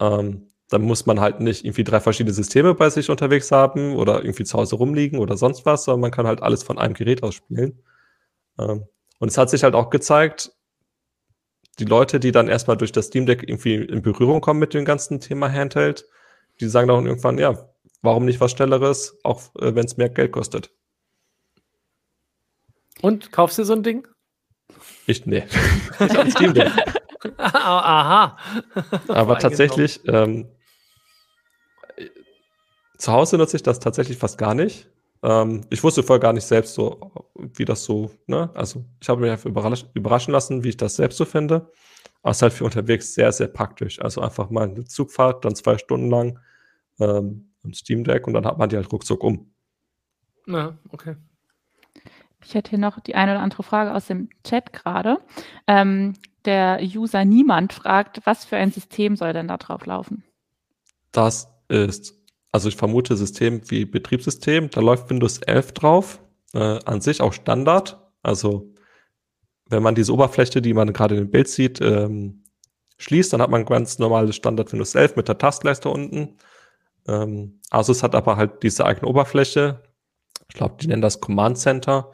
Ähm, dann muss man halt nicht irgendwie drei verschiedene Systeme bei sich unterwegs haben oder irgendwie zu Hause rumliegen oder sonst was, sondern man kann halt alles von einem Gerät aus spielen. Ähm, und es hat sich halt auch gezeigt, die Leute, die dann erstmal durch das Steam Deck irgendwie in Berührung kommen mit dem ganzen Thema Handheld, die sagen dann irgendwann, ja, warum nicht was Schnelleres, auch äh, wenn es mehr Geld kostet. Und kaufst du so ein Ding? Ich, nee. ich habe ein Steam Deck. Aha. Aber tatsächlich, ähm, zu Hause nutze ich das tatsächlich fast gar nicht. Ähm, ich wusste vorher gar nicht selbst so, wie das so, ne? Also ich habe mich einfach überrasch überraschen lassen, wie ich das selbst so finde. Aber es ist halt für unterwegs sehr, sehr praktisch. Also einfach mal eine Zugfahrt, dann zwei Stunden lang ähm, ein Steam Deck und dann hat man die halt ruckzuck um. Ja, okay. Ich hätte hier noch die eine oder andere Frage aus dem Chat gerade. Ähm, der User Niemand fragt, was für ein System soll denn da drauf laufen? Das ist, also ich vermute System wie Betriebssystem, da läuft Windows 11 drauf, äh, an sich auch Standard. Also wenn man diese Oberfläche, die man gerade dem Bild sieht, ähm, schließt, dann hat man ganz normales Standard Windows 11 mit der Taskleiste unten. Ähm, Asus hat aber halt diese eigene Oberfläche. Ich glaube, die nennen das Command Center.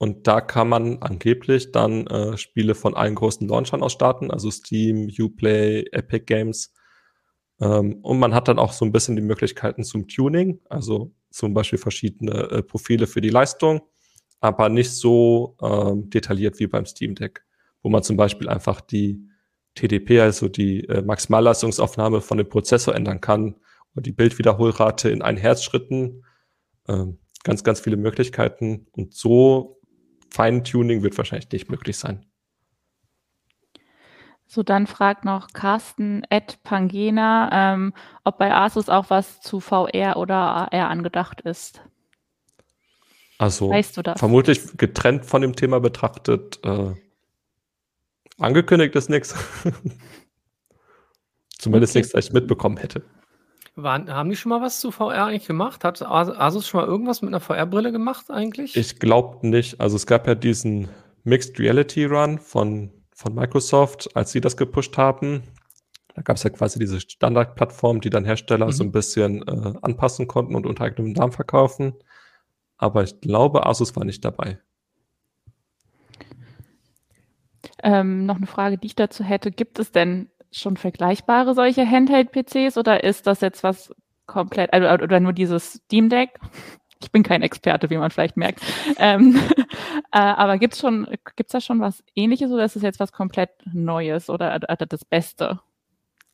Und da kann man angeblich dann äh, Spiele von allen großen Launchern aus starten, also Steam, Uplay, Epic Games. Ähm, und man hat dann auch so ein bisschen die Möglichkeiten zum Tuning, also zum Beispiel verschiedene äh, Profile für die Leistung. aber nicht so ähm, detailliert wie beim Steam Deck, wo man zum Beispiel einfach die TDP, also die äh, Maximalleistungsaufnahme von dem Prozessor ändern kann und die Bildwiederholrate in ein Herzschritten. Ähm, ganz, ganz viele Möglichkeiten. Und so Feintuning wird wahrscheinlich nicht möglich sein. So, dann fragt noch Carsten Ed Pangena, ähm, ob bei Asus auch was zu VR oder AR angedacht ist. Also weißt du vermutlich getrennt von dem Thema betrachtet. Äh, angekündigt ist nichts. Zumindest okay. nichts, was ich mitbekommen hätte. Waren, haben die schon mal was zu VR eigentlich gemacht? Hat Asus schon mal irgendwas mit einer VR-Brille gemacht eigentlich? Ich glaube nicht. Also es gab ja diesen Mixed Reality Run von, von Microsoft, als sie das gepusht haben. Da gab es ja quasi diese Standardplattform, die dann Hersteller mhm. so ein bisschen äh, anpassen konnten und unter eigenem Namen verkaufen. Aber ich glaube, Asus war nicht dabei. Ähm, noch eine Frage, die ich dazu hätte. Gibt es denn schon vergleichbare solche Handheld-PCs oder ist das jetzt was komplett, also, oder nur dieses Steam Deck? Ich bin kein Experte, wie man vielleicht merkt. ähm, äh, aber gibt es schon, gibt's da schon was ähnliches oder ist es jetzt was komplett Neues oder, oder das Beste?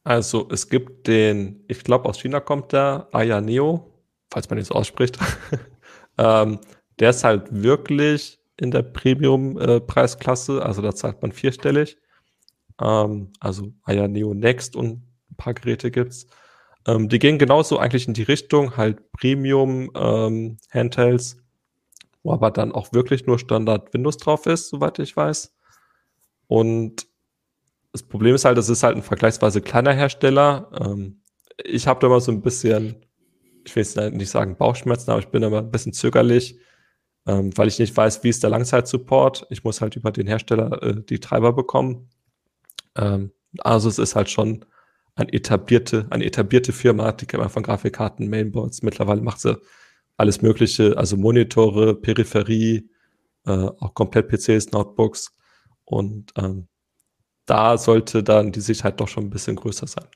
Also es gibt den, ich glaube aus China kommt der Aya Neo, falls man ihn so ausspricht. ähm, der ist halt wirklich in der Premium-Preisklasse, äh, also da zahlt man vierstellig. Ähm, also Aya Neo Next und ein paar Geräte gibt's. Ähm, die gehen genauso eigentlich in die Richtung, halt Premium ähm, Handhelds, wo aber dann auch wirklich nur Standard Windows drauf ist, soweit ich weiß. Und das Problem ist halt, es ist halt ein vergleichsweise kleiner Hersteller. Ähm, ich habe da mal so ein bisschen, ich will jetzt nicht sagen Bauchschmerzen, aber ich bin immer ein bisschen zögerlich, ähm, weil ich nicht weiß, wie ist der Langzeitsupport. Ich muss halt über den Hersteller äh, die Treiber bekommen. Ähm, also es ist halt schon ein etablierte, eine etablierte Firma, die kennt man von Grafikkarten, Mainboards. Mittlerweile macht sie alles Mögliche, also Monitore, Peripherie, äh, auch komplett PCs, Notebooks. Und ähm, da sollte dann die Sicherheit doch schon ein bisschen größer sein.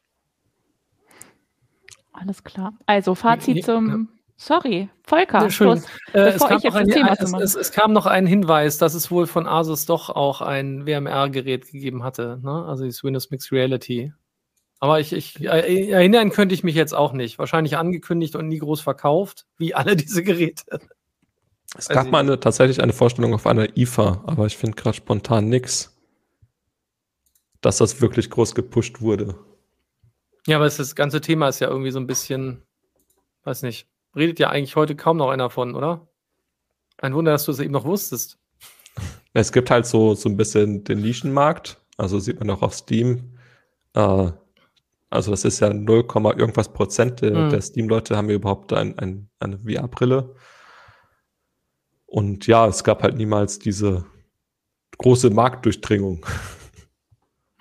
Alles klar. Also Fazit zum Sorry, Volker, ja, schön. Äh, es, kam ein, es, es, es, kam noch ein Hinweis, dass es wohl von Asus doch auch ein WMR-Gerät gegeben hatte, ne? also das Windows Mixed Reality. Aber ich, ich äh, erinnern könnte ich mich jetzt auch nicht. Wahrscheinlich angekündigt und nie groß verkauft, wie alle diese Geräte. Es gab mal eine, tatsächlich eine Vorstellung auf einer IFA, aber ich finde gerade spontan nichts, dass das wirklich groß gepusht wurde. Ja, aber das ganze Thema ist ja irgendwie so ein bisschen, weiß nicht, redet ja eigentlich heute kaum noch einer von, oder? Ein Wunder, dass du es eben noch wusstest. Es gibt halt so, so ein bisschen den Nischenmarkt. Also sieht man auch auf Steam. Äh, also das ist ja 0, irgendwas Prozent der, mhm. der Steam-Leute haben überhaupt ein, ein, eine VR-Brille. Und ja, es gab halt niemals diese große Marktdurchdringung.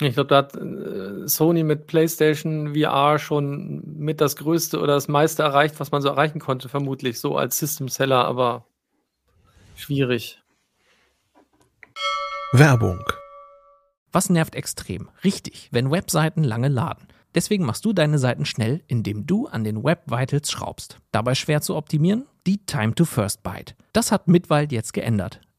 Ich glaube, da hat äh, Sony mit PlayStation VR schon mit das Größte oder das meiste erreicht, was man so erreichen konnte, vermutlich so als System Seller, aber schwierig. Werbung. Was nervt extrem? Richtig, wenn Webseiten lange laden. Deswegen machst du deine Seiten schnell, indem du an den Web Vitals schraubst. Dabei schwer zu optimieren? Die Time to First Byte. Das hat Mitwald jetzt geändert.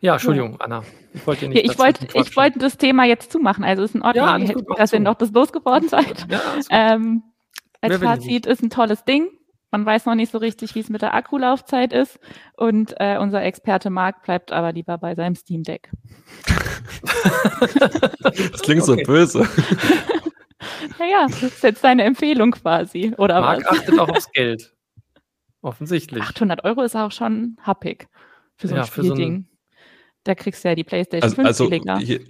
Ja, Entschuldigung, ja. Anna. Ich wollte nicht. Ja, ich wollte, ich wollte das Thema jetzt zumachen. Also ist in Ordnung, ja, gut, dass ihr noch das losgeworden seid. Ja, ähm, als Fazit ist ein tolles Ding. Man weiß noch nicht so richtig, wie es mit der Akkulaufzeit ist. Und äh, unser Experte Marc bleibt aber lieber bei seinem Steam Deck. das klingt okay. so böse. naja, das ist jetzt deine Empfehlung quasi. Oder Marc was? achtet auch aufs Geld. Offensichtlich. 800 Euro ist auch schon happig für so ein ja, Spielding. Da kriegst du ja die PlayStation also, 5 also, billiger. Hier,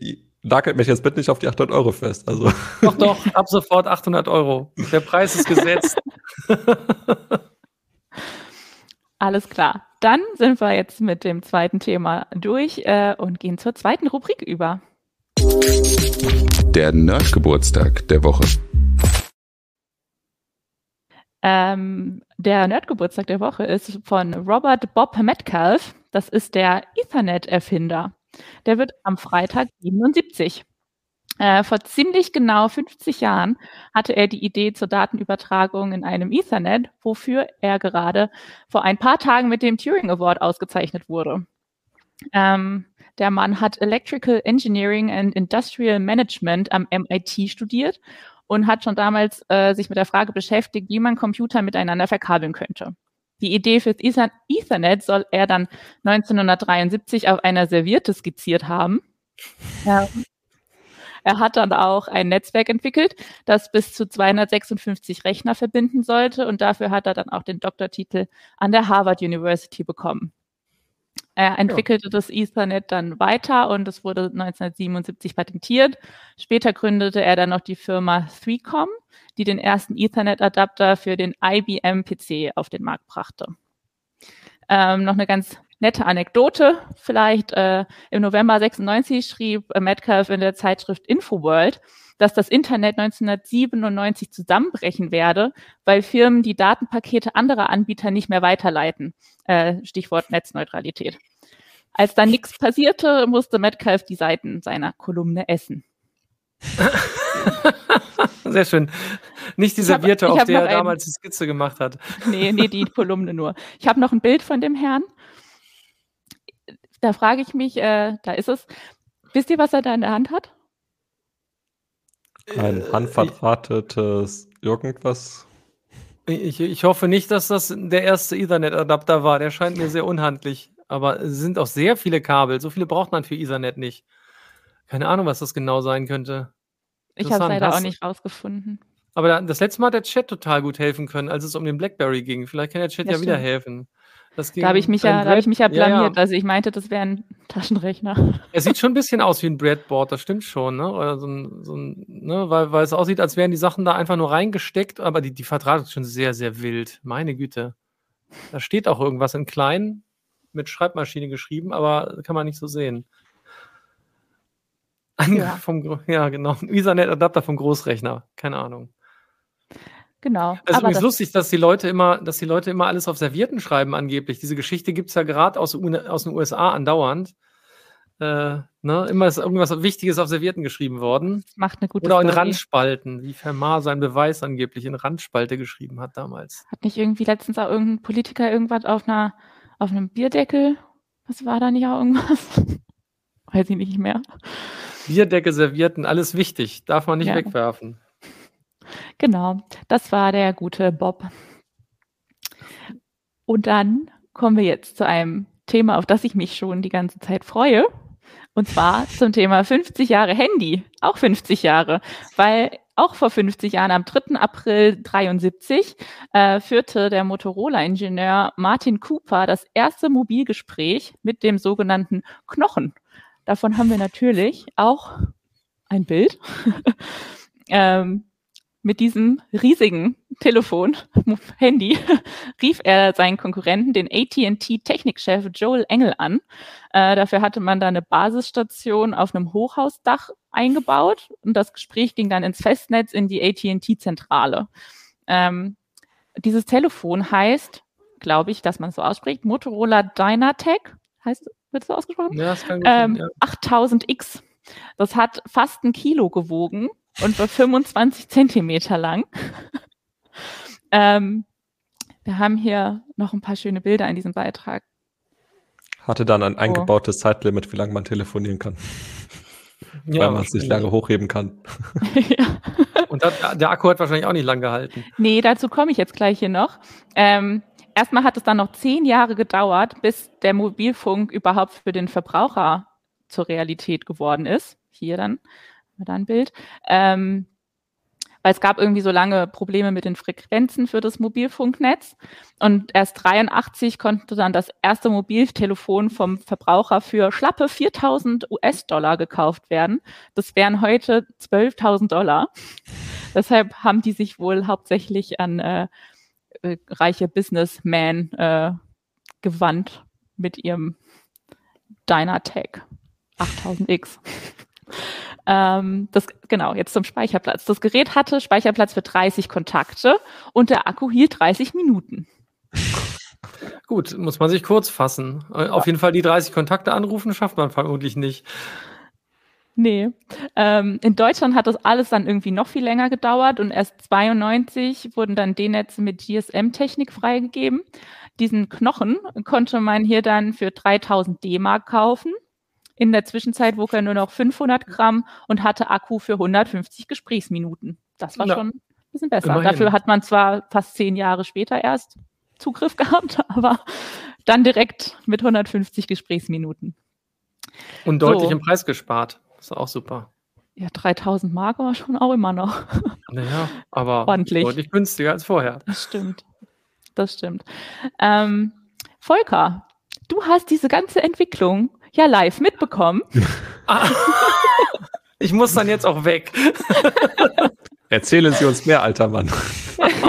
nagelt mich jetzt bitte nicht auf die 800 Euro fest. Also. Doch, doch, ab sofort 800 Euro. Der Preis ist gesetzt. Alles klar. Dann sind wir jetzt mit dem zweiten Thema durch äh, und gehen zur zweiten Rubrik über. Der Nerdgeburtstag der Woche. Ähm, der Nerdgeburtstag der Woche ist von Robert Bob Metcalf. Das ist der Ethernet-Erfinder. Der wird am Freitag 77. Äh, vor ziemlich genau 50 Jahren hatte er die Idee zur Datenübertragung in einem Ethernet, wofür er gerade vor ein paar Tagen mit dem Turing Award ausgezeichnet wurde. Ähm, der Mann hat Electrical Engineering and Industrial Management am MIT studiert und hat schon damals äh, sich mit der Frage beschäftigt, wie man Computer miteinander verkabeln könnte. Die Idee für Ethernet soll er dann 1973 auf einer Serviette skizziert haben. Ja. Er hat dann auch ein Netzwerk entwickelt, das bis zu 256 Rechner verbinden sollte und dafür hat er dann auch den Doktortitel an der Harvard University bekommen. Er entwickelte ja. das Ethernet dann weiter und es wurde 1977 patentiert. Später gründete er dann noch die Firma 3Com, die den ersten Ethernet-Adapter für den IBM-PC auf den Markt brachte. Ähm, noch eine ganz nette Anekdote vielleicht. Äh, Im November 96 schrieb äh, Metcalf in der Zeitschrift Infoworld, dass das Internet 1997 zusammenbrechen werde, weil Firmen die Datenpakete anderer Anbieter nicht mehr weiterleiten. Äh, Stichwort Netzneutralität. Als dann nichts passierte, musste Metcalf die Seiten seiner Kolumne essen. Sehr schön. Nicht die Serviette, auf der er damals die Skizze gemacht hat. Nee, nee, die Kolumne nur. Ich habe noch ein Bild von dem Herrn. Da frage ich mich, äh, da ist es. Wisst ihr, was er da in der Hand hat? Ein äh, handverdrahtetes irgendwas. Ich, ich hoffe nicht, dass das der erste Ethernet-Adapter war. Der scheint mir sehr unhandlich. Aber es sind auch sehr viele Kabel. So viele braucht man für Ethernet nicht. Keine Ahnung, was das genau sein könnte. Ich habe es leider auch nicht rausgefunden. Aber das letzte Mal hat der Chat total gut helfen können, als es um den BlackBerry ging. Vielleicht kann der Chat ja, ja wieder helfen. da habe ich mich ja, da ich mich ja blamiert. Ja, ja. Also ich meinte, das wäre ein Taschenrechner. Er sieht schon ein bisschen aus wie ein Breadboard, das stimmt schon, ne? Oder so ein, so ein ne? weil, weil es aussieht, als wären die Sachen da einfach nur reingesteckt, aber die, die Verdrahtung ist schon sehr, sehr wild. Meine Güte. Da steht auch irgendwas in klein mit Schreibmaschine geschrieben, aber kann man nicht so sehen. Ja. Vom, ja, genau. Ein Ethernet-Adapter vom Großrechner. Keine Ahnung. Genau. Es ist übrigens das lustig, dass die Leute immer, dass die Leute immer alles auf Servierten schreiben, angeblich. Diese Geschichte gibt es ja gerade aus, aus den USA andauernd. Äh, ne? Immer ist irgendwas Wichtiges auf Servierten geschrieben worden. Das macht eine gute Oder auch in Randspalten, wie Fermat seinen Beweis angeblich in Randspalte geschrieben hat damals. Hat nicht irgendwie letztens auch irgendein Politiker irgendwas auf einer auf einem Bierdeckel? Was war da nicht auch irgendwas? Weiß ich nicht mehr. Bierdecke, Servierten, alles wichtig. Darf man nicht ja. wegwerfen. Genau, das war der gute Bob. Und dann kommen wir jetzt zu einem Thema, auf das ich mich schon die ganze Zeit freue. Und zwar zum Thema 50 Jahre Handy. Auch 50 Jahre. Weil auch vor 50 Jahren, am 3. April 73, äh, führte der Motorola-Ingenieur Martin Cooper das erste Mobilgespräch mit dem sogenannten Knochen. Davon haben wir natürlich auch ein Bild. ähm, mit diesem riesigen Telefon, Handy, rief er seinen Konkurrenten, den AT&T-Technikchef Joel Engel an. Äh, dafür hatte man da eine Basisstation auf einem Hochhausdach eingebaut und das Gespräch ging dann ins Festnetz in die AT&T-Zentrale. Ähm, dieses Telefon heißt, glaube ich, dass man es so ausspricht, Motorola Dynatec, heißt, wird es so ausgesprochen? Ja, das kann ähm, ja. 8000X. Das hat fast ein Kilo gewogen und war 25 Zentimeter lang. ähm, wir haben hier noch ein paar schöne Bilder in diesem Beitrag. Hatte dann ein oh. eingebautes Zeitlimit, wie lange man telefonieren kann. Ja, Weil man es nicht lange hochheben kann. ja. Und das, der Akku hat wahrscheinlich auch nicht lang gehalten. Nee, dazu komme ich jetzt gleich hier noch. Ähm, erstmal hat es dann noch zehn Jahre gedauert, bis der Mobilfunk überhaupt für den Verbraucher zur Realität geworden ist. Hier dann wir da ein Bild. Ähm, weil es gab irgendwie so lange Probleme mit den Frequenzen für das Mobilfunknetz. Und erst 83 konnte dann das erste Mobiltelefon vom Verbraucher für schlappe 4000 US-Dollar gekauft werden. Das wären heute 12.000 Dollar. Deshalb haben die sich wohl hauptsächlich an äh, äh, reiche Businessmen äh, gewandt mit ihrem Dynatec 8000X. Ähm, das, genau, jetzt zum Speicherplatz. Das Gerät hatte Speicherplatz für 30 Kontakte und der Akku hielt 30 Minuten. Gut, muss man sich kurz fassen. Äh, auf jeden Fall die 30 Kontakte anrufen schafft man vermutlich nicht. Nee. Ähm, in Deutschland hat das alles dann irgendwie noch viel länger gedauert und erst 92 wurden dann D-Netze mit GSM-Technik freigegeben. Diesen Knochen konnte man hier dann für 3000 D-Mark kaufen. In der Zwischenzeit wog er nur noch 500 Gramm und hatte Akku für 150 Gesprächsminuten. Das war Na, schon ein bisschen besser. Immerhin. Dafür hat man zwar fast zehn Jahre später erst Zugriff gehabt, aber dann direkt mit 150 Gesprächsminuten. Und deutlich so. im Preis gespart. Das ist auch super. Ja, 3000 Mark war schon auch immer noch. Naja, aber Ordentlich. deutlich günstiger als vorher. Das stimmt. Das stimmt. Ähm, Volker, du hast diese ganze Entwicklung ja live mitbekommen. ich muss dann jetzt auch weg. Erzählen Sie uns mehr, alter Mann.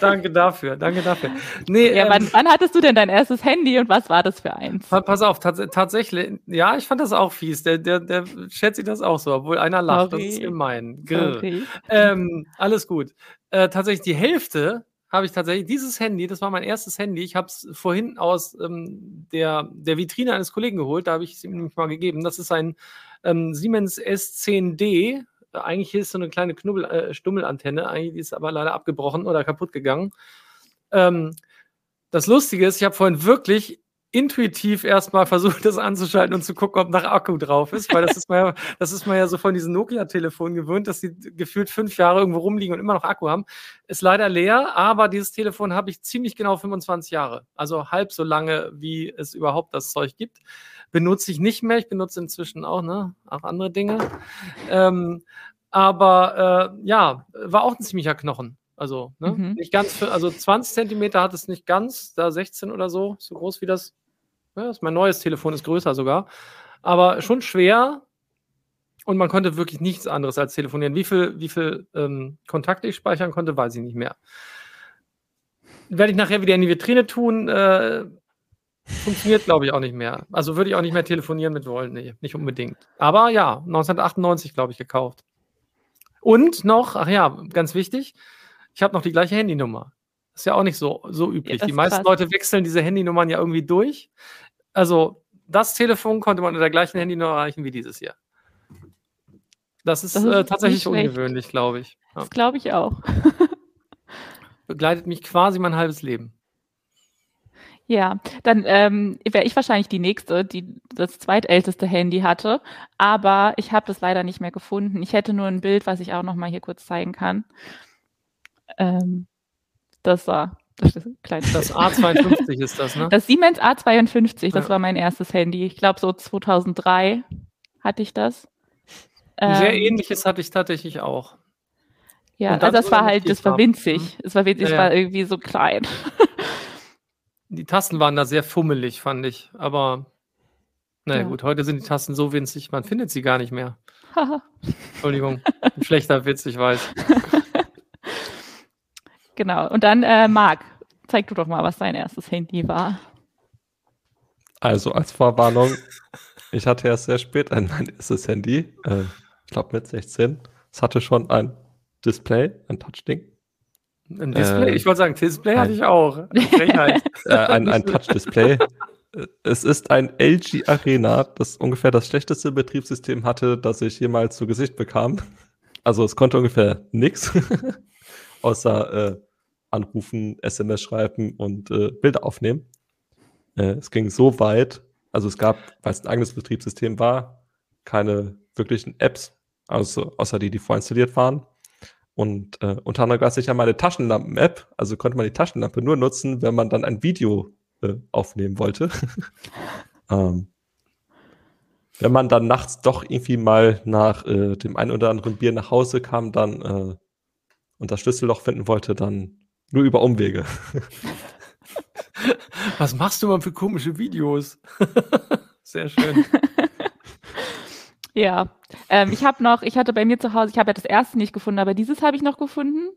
danke dafür, danke dafür. Nee, ja, ähm, wann, wann, hattest du denn dein erstes Handy und was war das für eins? Pass auf, tats tatsächlich, ja, ich fand das auch fies. Der, der, der schätzt sich das auch so, obwohl einer lacht. Sorry. Das ist gemein. Okay. Ähm, alles gut. Äh, tatsächlich die Hälfte habe ich tatsächlich dieses Handy, das war mein erstes Handy. Ich habe es vorhin aus ähm, der, der Vitrine eines Kollegen geholt, da habe ich es ihm nämlich mal gegeben. Das ist ein ähm, Siemens S10D eigentlich ist so eine kleine Knubbel, äh, Stummelantenne, eigentlich ist aber leider abgebrochen oder kaputt gegangen. Ähm, das Lustige ist, ich habe vorhin wirklich intuitiv erstmal versucht, das anzuschalten und zu gucken, ob nach Akku drauf ist, weil das ist man ja, das ist man ja so von diesen Nokia-Telefonen gewöhnt, dass die gefühlt fünf Jahre irgendwo rumliegen und immer noch Akku haben. Ist leider leer, aber dieses Telefon habe ich ziemlich genau 25 Jahre. Also halb so lange, wie es überhaupt das Zeug gibt benutze ich nicht mehr. Ich benutze inzwischen auch, ne, auch andere Dinge. Ähm, aber äh, ja, war auch ein ziemlicher Knochen. Also, ne? Mhm. nicht ganz, also 20 Zentimeter hat es nicht ganz, da 16 oder so, so groß wie das. Ja, mein neues Telefon ist größer sogar. Aber schon schwer und man konnte wirklich nichts anderes als telefonieren. Wie viel, wie viel ähm, Kontakte ich speichern konnte, weiß ich nicht mehr. Werde ich nachher wieder in die Vitrine tun. Äh, Funktioniert, glaube ich, auch nicht mehr. Also würde ich auch nicht mehr telefonieren mit wollen. Nee, nicht unbedingt. Aber ja, 1998, glaube ich, gekauft. Und noch, ach ja, ganz wichtig, ich habe noch die gleiche Handynummer. Ist ja auch nicht so, so üblich. Ja, die meisten. Leute wechseln diese Handynummern ja irgendwie durch. Also, das Telefon konnte man unter der gleichen Handynummer erreichen wie dieses hier. Das ist, das ist äh, tatsächlich ungewöhnlich, glaube ich. Ja. Das glaube ich auch. Begleitet mich quasi mein halbes Leben. Ja, dann ähm, wäre ich wahrscheinlich die nächste, die das zweitälteste Handy hatte. Aber ich habe das leider nicht mehr gefunden. Ich hätte nur ein Bild, was ich auch noch mal hier kurz zeigen kann. Ähm, das war das, ist das A52 ist das, ne? Das Siemens A52, das ja. war mein erstes Handy. Ich glaube, so 2003 hatte ich das. Ein sehr ähm, ähnliches hatte ich tatsächlich auch. Ja, also das war halt, das war winzig. Es war winzig, ja, ja. war irgendwie so klein. die Tasten waren da sehr fummelig, fand ich. Aber naja, ja. gut, heute sind die Tasten so winzig, man findet sie gar nicht mehr. Entschuldigung, ein schlechter Witz, ich weiß. genau, und dann, äh, Marc, zeig du doch mal, was dein erstes Handy war. Also, als Vorwarnung, ich hatte erst sehr spät ein mein erstes Handy, äh, ich glaube mit 16. Es hatte schon ein Display, ein Touchding. Ein Display? Äh, ich wollte sagen, Display hatte ich auch. äh, ein, ein Touch-Display. es ist ein LG Arena, das ungefähr das schlechteste Betriebssystem hatte, das ich jemals zu Gesicht bekam. Also es konnte ungefähr nichts, außer äh, anrufen, SMS schreiben und äh, Bilder aufnehmen. Äh, es ging so weit, also es gab, weil es ein eigenes Betriebssystem war, keine wirklichen Apps, also außer die, die vorinstalliert waren. Und äh, unter anderem gab es ja meine Taschenlampen-App, also konnte man die Taschenlampe nur nutzen, wenn man dann ein Video äh, aufnehmen wollte. ähm, wenn man dann nachts doch irgendwie mal nach äh, dem einen oder anderen Bier nach Hause kam, dann äh, und das Schlüsselloch finden wollte, dann nur über Umwege. Was machst du mal für komische Videos? Sehr schön. Ja, ähm, ich habe noch, ich hatte bei mir zu Hause, ich habe ja das erste nicht gefunden, aber dieses habe ich noch gefunden.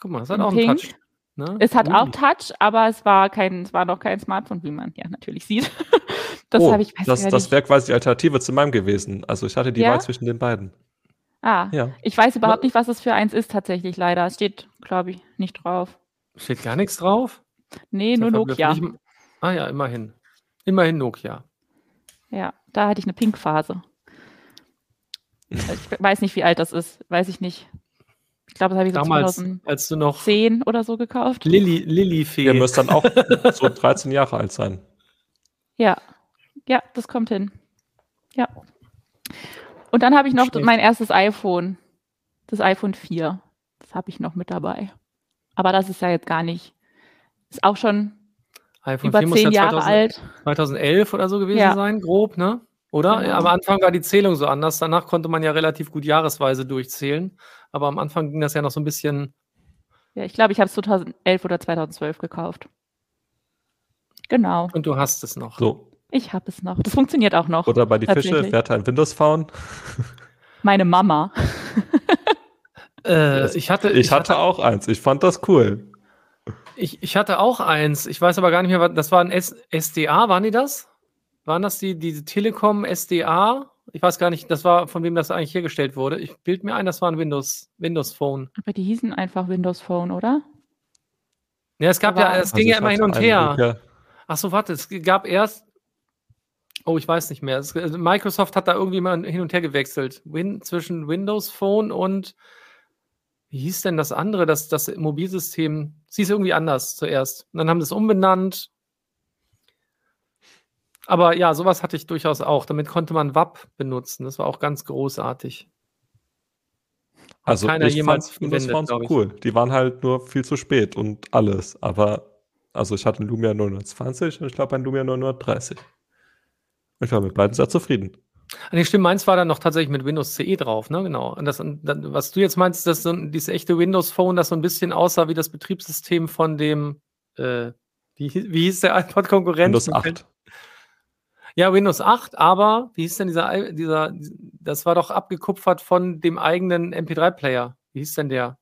Guck mal, es hat auch Pink. einen Touch. Ne? Es hat uh. auch Touch, aber es war kein, es war noch kein Smartphone, wie man ja natürlich sieht. Das oh, habe ich Das, das wäre quasi die Alternative zu meinem gewesen. Also ich hatte die ja? Wahl zwischen den beiden. Ah, ja. ich weiß überhaupt nicht, was es für eins ist tatsächlich leider. Es steht, glaube ich, nicht drauf. Steht gar nichts drauf? Nee, nur Nokia. Ah ja, immerhin. Immerhin Nokia. Ja, da hatte ich eine Pink-Phase. Ich weiß nicht, wie alt das ist. Weiß ich nicht. Ich glaube, das habe ich so Damals, 2010 als du noch oder so gekauft. Lilly, Lilly Fee. Ihr müsst dann auch so 13 Jahre alt sein. Ja. Ja, das kommt hin. Ja. Und dann habe ich noch Schlecht. mein erstes iPhone. Das iPhone 4. Das habe ich noch mit dabei. Aber das ist ja jetzt gar nicht. Ist auch schon iPhone über 4 zehn Jahre 2000, alt. 2011 oder so gewesen ja. sein, grob, ne? Oder? Genau. Am Anfang war die Zählung so anders. Danach konnte man ja relativ gut jahresweise durchzählen. Aber am Anfang ging das ja noch so ein bisschen. Ja, ich glaube, ich habe es 2011 oder 2012 gekauft. Genau. Und du hast es noch. So. Ich habe es noch. Das funktioniert auch noch. Oder bei die Fische, wer hat ein Windows Phone? Meine Mama. äh, ich hatte, ich, ich hatte, hatte auch eins. Ich fand das cool. Ich, ich hatte auch eins. Ich weiß aber gar nicht mehr, was das war ein S SDA, waren die das? Waren das die, die Telekom SDA? Ich weiß gar nicht, das war, von wem das eigentlich hergestellt wurde. Ich bild mir ein, das war ein Windows, Windows Phone. Aber die hießen einfach Windows Phone, oder? Ja, es gab aber ja, es also ging ja immer hin und her. Ach so, warte, es gab erst, oh, ich weiß nicht mehr. Es, also Microsoft hat da irgendwie mal hin und her gewechselt. Win, zwischen Windows Phone und, wie hieß denn das andere, das, das Mobilsystem? Sie ist irgendwie anders zuerst. Und dann haben sie es umbenannt aber ja, sowas hatte ich durchaus auch. Damit konnte man WAP benutzen. Das war auch ganz großartig. also keiner ich jemals fand Windows Phones cool. Die waren halt nur viel zu spät und alles. Aber also ich hatte einen Lumia 920 und ich glaube einen Lumia 930. Ich war mit beiden sehr zufrieden. Nee, stimmt, meins war dann noch tatsächlich mit Windows CE drauf, ne? Genau. Und das, was du jetzt meinst, dass so dieses echte Windows Phone, das so ein bisschen aussah wie das Betriebssystem von dem, äh, wie, wie hieß der iPod-Konkurrent? Windows 8. Ja, Windows 8, aber wie hieß denn dieser, dieser, das war doch abgekupfert von dem eigenen MP3-Player. Wie hieß denn der?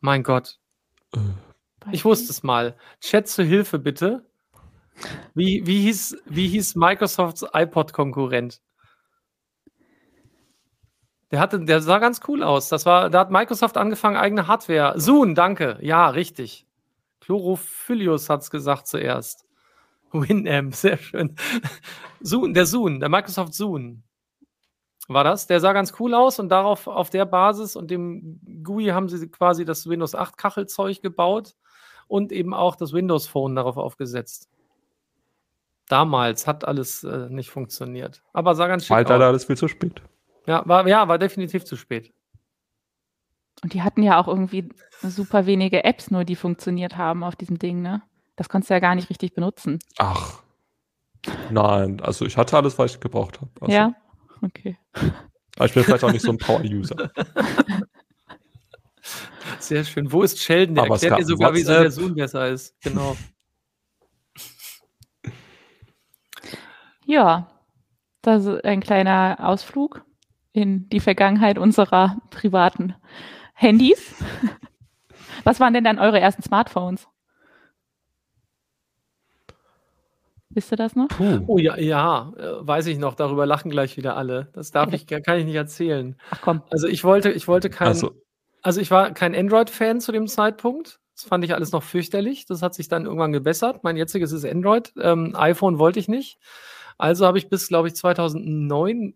Mein Gott. Äh. Ich wusste es mal. Chat zur Hilfe bitte. Wie, wie, hieß, wie hieß Microsofts iPod-Konkurrent? Der, hatte, der sah ganz cool aus. Das war, da hat Microsoft angefangen, eigene Hardware. Zoom, danke. Ja, richtig. Chlorophyllius hat es gesagt zuerst. Winamp, sehr schön. Zoom, der Zoom, der Microsoft Zoom war das. Der sah ganz cool aus und darauf, auf der Basis und dem GUI haben sie quasi das Windows 8 Kachelzeug gebaut und eben auch das Windows Phone darauf aufgesetzt. Damals hat alles äh, nicht funktioniert. Aber sah ganz schick Alter, aus. Alter, alles viel zu spät. Ja war, ja, war definitiv zu spät. Und die hatten ja auch irgendwie super wenige Apps nur, die funktioniert haben auf diesem Ding, ne? Das konntest du ja gar nicht richtig benutzen. Ach. Nein, also ich hatte alles, was ich gebraucht habe. Also, ja, okay. Aber ich bin vielleicht auch nicht so ein Power-User. Sehr schön. Wo ist Sheldon? Der Aber erklärt dir sogar, wie so der Zoom besser ist. Genau. Ja, das ist ein kleiner Ausflug in die Vergangenheit unserer privaten Handys. Was waren denn dann eure ersten Smartphones? Wisst ihr das noch? Puh. Oh ja, ja, äh, weiß ich noch. Darüber lachen gleich wieder alle. Das darf ich, kann ich nicht erzählen. Ach komm. Also ich wollte, ich wollte kein, also, also ich war kein Android-Fan zu dem Zeitpunkt. Das fand ich alles noch fürchterlich. Das hat sich dann irgendwann gebessert. Mein jetziges ist Android. Ähm, iPhone wollte ich nicht. Also habe ich bis, glaube ich, 2009,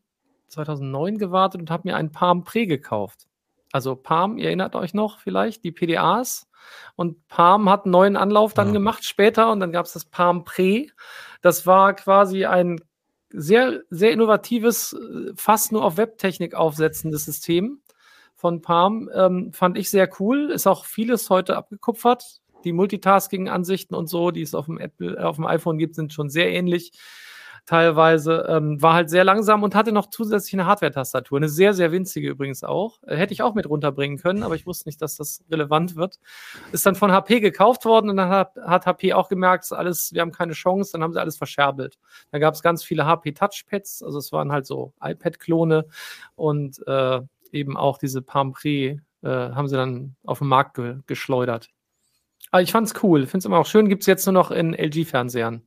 2009 gewartet und habe mir ein Palm Pre gekauft. Also Palm, ihr erinnert euch noch vielleicht, die PDAs. Und Palm hat einen neuen Anlauf dann ja. gemacht später und dann gab es das Palm Pre. Das war quasi ein sehr, sehr innovatives, fast nur auf Webtechnik aufsetzendes System von Palm. Ähm, fand ich sehr cool. Ist auch vieles heute abgekupfert. Die Multitasking-Ansichten und so, die es auf dem, Apple, auf dem iPhone gibt, sind schon sehr ähnlich teilweise, ähm, war halt sehr langsam und hatte noch zusätzlich eine Hardware-Tastatur. Eine sehr, sehr winzige übrigens auch. Äh, hätte ich auch mit runterbringen können, aber ich wusste nicht, dass das relevant wird. Ist dann von HP gekauft worden und dann hat, hat HP auch gemerkt, alles, wir haben keine Chance, dann haben sie alles verscherbelt. Da gab es ganz viele HP Touchpads, also es waren halt so iPad-Klone und äh, eben auch diese Palm Pre äh, haben sie dann auf den Markt ge geschleudert. Aber ich fand's cool, finde es immer auch schön, gibt es jetzt nur noch in LG-Fernsehern.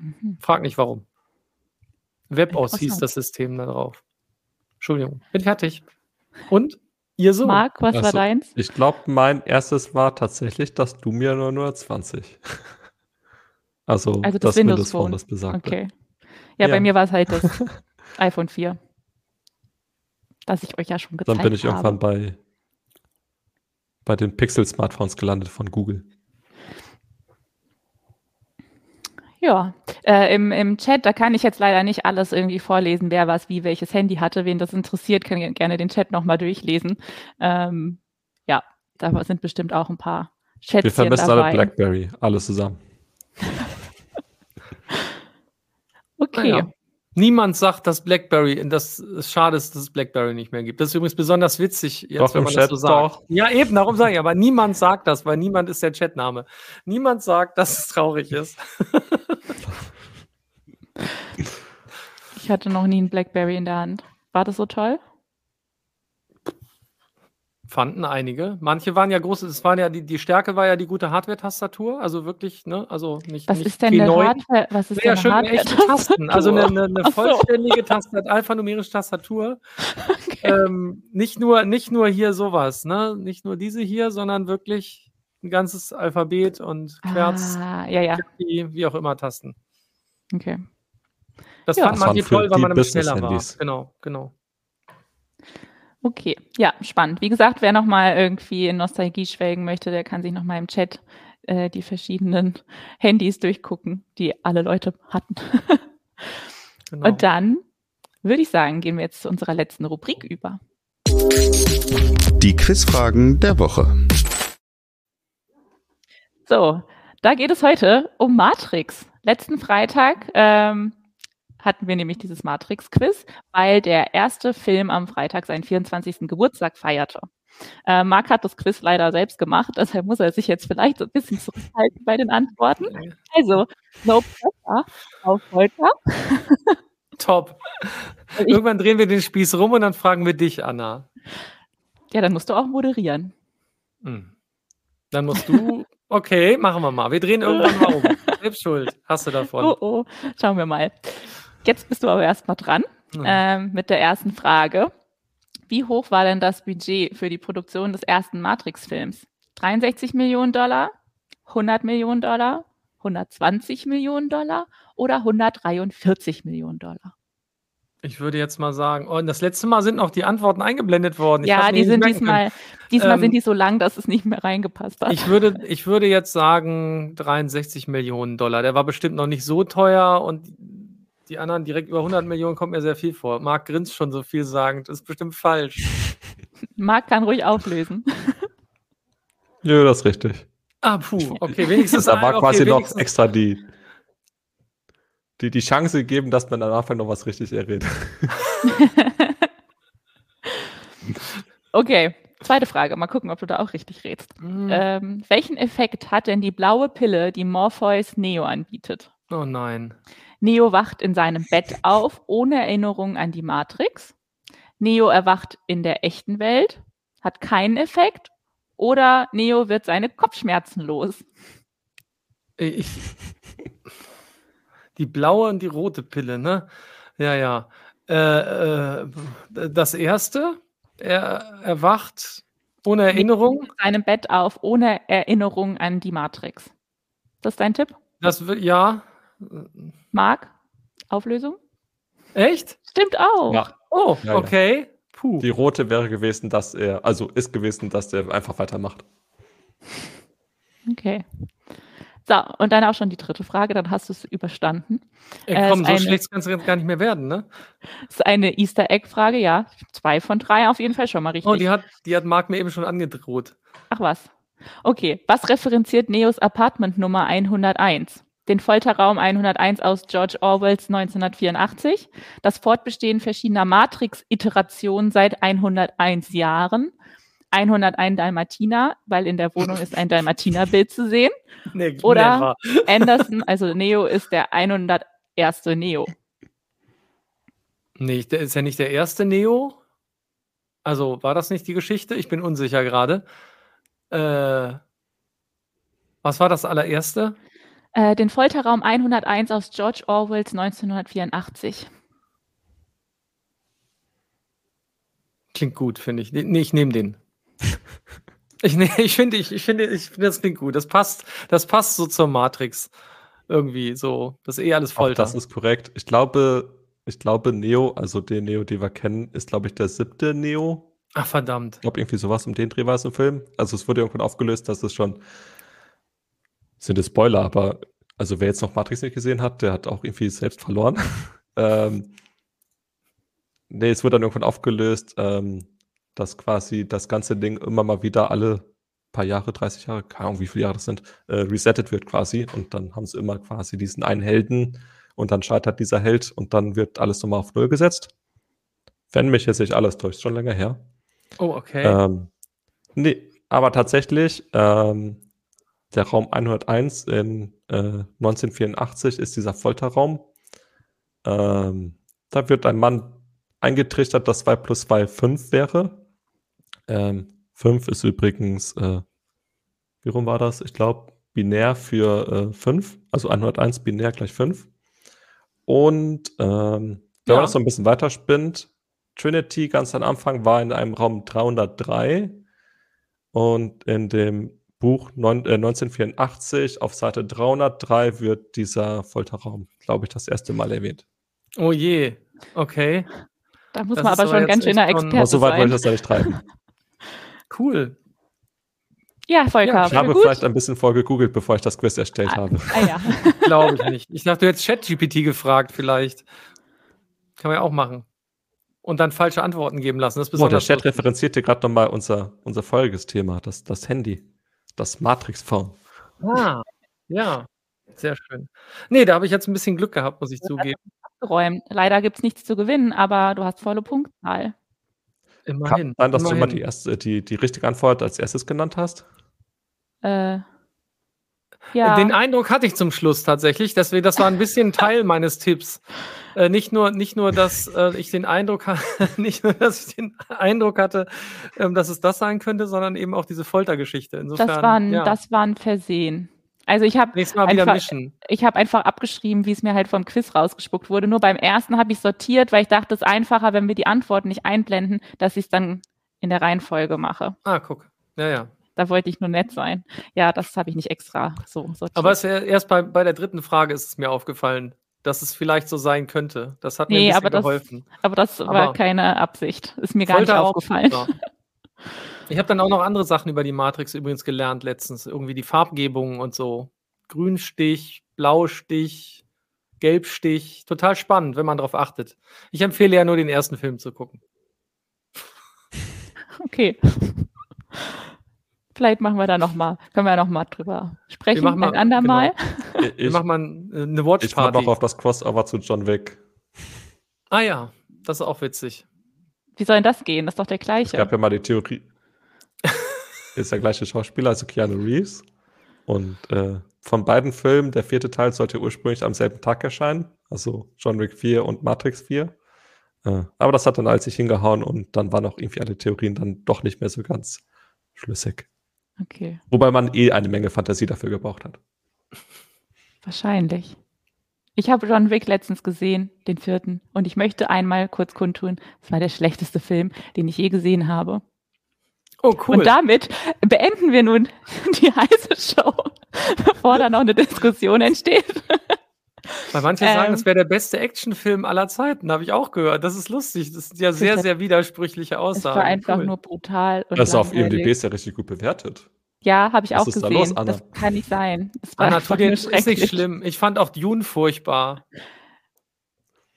Mhm. Frag nicht warum. WebOS hieß das System da drauf. Entschuldigung, bin fertig. Und ihr so? Marc, was also, war deins? Ich glaube, mein erstes war tatsächlich das Lumia 920. also, also das, das Windows, Windows Phone, das besagt. Okay. Ja, ja, bei mir war es halt das iPhone 4. Das ich euch ja schon gezeigt habe. Dann bin ich habe. irgendwann bei, bei den Pixel-Smartphones gelandet von Google. Ja, äh, im, im Chat, da kann ich jetzt leider nicht alles irgendwie vorlesen, wer was wie welches Handy hatte. Wen das interessiert, kann gerne den Chat nochmal durchlesen. Ähm, ja, da sind bestimmt auch ein paar Chats Wir vermissen alle Blackberry, alles zusammen. okay. Ja. Niemand sagt, dass BlackBerry, dass es schade ist, dass es BlackBerry nicht mehr gibt. Das ist übrigens besonders witzig, jetzt, doch, wenn man Chat das so sagt. Doch. Ja, eben, darum sage ich, aber niemand sagt das, weil niemand ist der Chatname. Niemand sagt, dass es traurig ist. ich hatte noch nie ein BlackBerry in der Hand. War das so toll? Fanden einige. Manche waren ja groß, es waren ja die, die Stärke war ja die gute Hardware-Tastatur, also wirklich, ne, also nicht. Was nicht ist denn eine Hardware? Was ist ja, denn eine Hardware Tasten, also eine, eine, eine vollständige Tastatur, alphanumerische Tastatur. Okay. Ähm, nicht nur, nicht nur hier sowas, ne, nicht nur diese hier, sondern wirklich ein ganzes Alphabet und Querz, ah, ja, ja. wie auch immer Tasten. Okay. Das ja. fand man hier toll, weil man damit schneller war. Genau, genau. Okay, ja, spannend. Wie gesagt, wer nochmal irgendwie in Nostalgie schwelgen möchte, der kann sich nochmal im Chat äh, die verschiedenen Handys durchgucken, die alle Leute hatten. genau. Und dann würde ich sagen, gehen wir jetzt zu unserer letzten Rubrik über. Die Quizfragen der Woche. So, da geht es heute um Matrix. Letzten Freitag ähm, hatten wir nämlich dieses Matrix-Quiz, weil der erste Film am Freitag seinen 24. Geburtstag feierte. Äh, Marc hat das Quiz leider selbst gemacht, deshalb muss er sich jetzt vielleicht so ein bisschen zurückhalten bei den Antworten. Also, no pressure auf Volker. Top. Ich, Irgendwann drehen wir den Spieß rum und dann fragen wir dich, Anna. Ja, dann musst du auch moderieren. Hm. Dann musst du. Okay, machen wir mal. Wir drehen irgendwann mal um. Selbst schuld. Hast du davon. Oh, oh. Schauen wir mal. Jetzt bist du aber erstmal dran ähm, mit der ersten Frage. Wie hoch war denn das Budget für die Produktion des ersten Matrix-Films? 63 Millionen Dollar, 100 Millionen Dollar, 120 Millionen Dollar oder 143 Millionen Dollar? Ich würde jetzt mal sagen, oh, das letzte Mal sind noch die Antworten eingeblendet worden. Ich ja, die sind diesmal, diesmal ähm, sind die so lang, dass es nicht mehr reingepasst hat. Ich würde, ich würde jetzt sagen 63 Millionen Dollar. Der war bestimmt noch nicht so teuer und die anderen direkt über 100 Millionen kommt mir sehr viel vor. Marc grinst schon so viel sagend. Das ist bestimmt falsch. Marc kann ruhig auflösen. ja, das ist richtig. Ah, puh, okay, wenigstens. da war quasi okay, noch extra die, die, die Chance gegeben, dass man am Anfang noch was richtig errät. okay, zweite Frage. Mal gucken, ob du da auch richtig redest. Mhm. Ähm, welchen Effekt hat denn die blaue Pille, die Morpheus Neo anbietet? Oh nein. Neo wacht in seinem Bett auf, ohne Erinnerung an die Matrix. Neo erwacht in der echten Welt, hat keinen Effekt. Oder Neo wird seine Kopfschmerzen los. Ich, die blaue und die rote Pille, ne? Ja, ja. Äh, äh, das erste, er erwacht ohne Erinnerung. In seinem Bett auf, ohne Erinnerung an die Matrix. Das ist dein Tipp? Das ja. Marc, Auflösung? Echt? Stimmt auch. Ja. Oh, ja, okay. Ja. Puh. Die rote wäre gewesen, dass er, also ist gewesen, dass er einfach weitermacht. Okay. So, und dann auch schon die dritte Frage, dann hast du es überstanden. Ey, komm, äh, so eine, schlecht kann es jetzt gar nicht mehr werden, ne? Das ist eine Easter Egg-Frage, ja. Zwei von drei auf jeden Fall schon mal richtig. Oh, die hat, die hat Marc mir eben schon angedroht. Ach was. Okay, was referenziert Neos Apartment Nummer 101? Den Folterraum 101 aus George Orwells 1984, das Fortbestehen verschiedener Matrix-Iterationen seit 101 Jahren, 101 Dalmatiner, weil in der Wohnung ist ein Dalmatiner-Bild zu sehen. Nee, Oder Anderson, also Neo ist der 101. Neo. Nee, der ist ja nicht der erste Neo. Also war das nicht die Geschichte? Ich bin unsicher gerade. Äh, was war das allererste? Äh, den Folterraum 101 aus George Orwells 1984. Klingt gut, finde ich. Nee, ich nehme den. ich, nee, ich finde, ich, ich finde, ich finde, das klingt gut. Das passt, das passt so zur Matrix. Irgendwie so. Das ist eh alles Folter. Auch das ist korrekt. Ich glaube, ich glaube, Neo, also der Neo, den wir kennen, ist, glaube ich, der siebte Neo. Ach, verdammt. Ich glaube, irgendwie sowas um den Dreh war es im Film. Also es wurde irgendwann aufgelöst, dass es schon sind es Spoiler, aber also wer jetzt noch Matrix nicht gesehen hat, der hat auch irgendwie selbst verloren. ähm, nee, es wurde dann irgendwann aufgelöst, ähm, dass quasi das ganze Ding immer mal wieder alle paar Jahre, 30 Jahre, keine Ahnung, wie viele Jahre das sind, äh, resettet wird quasi. Und dann haben sie immer quasi diesen einen Helden und dann scheitert dieser Held und dann wird alles nochmal auf Null gesetzt. Wenn mich jetzt nicht alles täuscht, schon länger her. Oh, okay. Ähm, nee, aber tatsächlich, ähm, der Raum 101 in äh, 1984 ist dieser Folterraum. Ähm, da wird ein Mann eingetrichtert, dass 2 plus 2 5 wäre. Ähm, 5 ist übrigens, äh, wie rum war das? Ich glaube, binär für äh, 5, also 101 binär gleich 5. Und ähm, wenn ja. man das so ein bisschen weiterspinnt, Trinity ganz am Anfang war in einem Raum 303 und in dem Buch neun, äh, 1984 auf Seite 303 wird dieser Folterraum, glaube ich, das erste Mal erwähnt. Oh je, okay. Da muss das man aber schon ganz schöner Experte sein. So weit wollte ich das ja nicht treiben. cool. Ja, Volker. Ja, ich habe gut. vielleicht ein bisschen vorgegoogelt, bevor ich das Quiz erstellt ah, habe. Ah, ja. Glaube ich nicht. Ich dachte, du hättest ChatGPT gefragt, vielleicht. Kann man ja auch machen. Und dann falsche Antworten geben lassen. Das ist oh, der Chat referenziert dir gerade nochmal unser, unser Folgesthema, das, das Handy das Matrix-Phone. Ah, ja, sehr schön. Nee, da habe ich jetzt ein bisschen Glück gehabt, muss ich zugeben. Abgeräumt. Leider gibt es nichts zu gewinnen, aber du hast volle Punktzahl. Immerhin. Kann sein, dass immerhin. du mal die, erste, die, die richtige Antwort als erstes genannt hast? Äh, ja. Den Eindruck hatte ich zum Schluss tatsächlich. Deswegen, das war ein bisschen Teil meines Tipps. Äh, nicht nur, nicht nur, dass äh, ich den Eindruck hatte, nicht nur, dass ich den Eindruck hatte, ähm, dass es das sein könnte, sondern eben auch diese Foltergeschichte. Insofern, das war ein, ja. das war ein Versehen. Also ich habe einfach, ich habe einfach abgeschrieben, wie es mir halt vom Quiz rausgespuckt wurde. Nur beim ersten habe ich sortiert, weil ich dachte, es ist einfacher, wenn wir die Antworten nicht einblenden, dass ich es dann in der Reihenfolge mache. Ah, guck. Ja, ja. Da wollte ich nur nett sein. Ja, das habe ich nicht extra so sortiert. Aber erst bei, bei der dritten Frage ist es mir aufgefallen, dass es vielleicht so sein könnte. Das hat mir nee, ein bisschen aber geholfen. Das, aber das aber war keine Absicht. Ist mir gar nicht aufgefallen. Ich habe dann auch noch andere Sachen über die Matrix übrigens gelernt letztens. Irgendwie die Farbgebung und so. Grünstich, Blaustich, Gelbstich. Total spannend, wenn man darauf achtet. Ich empfehle ja nur den ersten Film zu gucken. Okay. Vielleicht machen wir da noch mal, können wir ja noch mal drüber sprechen, ein andermal. Genau. Ich, wir machen mal eine Watch Party. Ich noch auf das Crossover zu John Wick. Ah ja, das ist auch witzig. Wie soll denn das gehen? Das ist doch der gleiche. Es gab ja mal die Theorie. ist der gleiche Schauspieler, also Keanu Reeves. Und äh, von beiden Filmen, der vierte Teil sollte ursprünglich am selben Tag erscheinen. Also John Wick 4 und Matrix 4. Äh, aber das hat dann als sich hingehauen und dann waren auch irgendwie alle Theorien dann doch nicht mehr so ganz schlüssig. Okay. Wobei man eh eine Menge Fantasie dafür gebraucht hat. Wahrscheinlich. Ich habe John Wick letztens gesehen, den vierten, und ich möchte einmal kurz kundtun, es war der schlechteste Film, den ich je gesehen habe. Oh, cool. Und damit beenden wir nun die heiße Show, bevor da noch eine Diskussion entsteht. Weil manche ähm, sagen, es wäre der beste Actionfilm aller Zeiten, habe ich auch gehört. Das ist lustig. Das sind ja sehr, sehr widersprüchliche Aussagen. Es war einfach cool. nur brutal. Und das ist auf IMDb ist ja richtig gut bewertet. Ja, habe ich Was auch gesehen. Da los, das kann nicht sein. Das war Anna, tu dir ist nicht schlimm. Ich fand auch Dune furchtbar.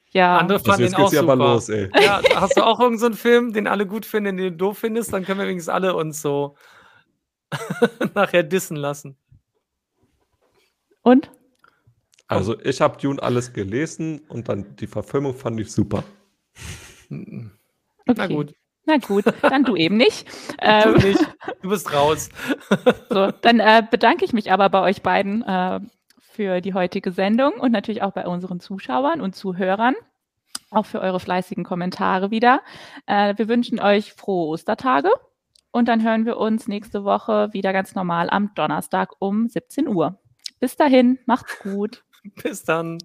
Ja. Andere fanden ihn auch super. Los, ja, hast du auch irgendeinen so Film, den alle gut finden, den du doof findest? Dann können wir wenigstens alle uns so nachher dissen lassen. Und? Also ich habe Dune alles gelesen und dann die Verfilmung fand ich super. Okay. Na gut. Na gut, dann du eben nicht. Ähm, du nicht. Du bist raus. so, dann äh, bedanke ich mich aber bei euch beiden äh, für die heutige Sendung und natürlich auch bei unseren Zuschauern und Zuhörern. Auch für eure fleißigen Kommentare wieder. Äh, wir wünschen euch frohe Ostertage und dann hören wir uns nächste Woche wieder ganz normal am Donnerstag um 17 Uhr. Bis dahin, macht's gut. Bis dann.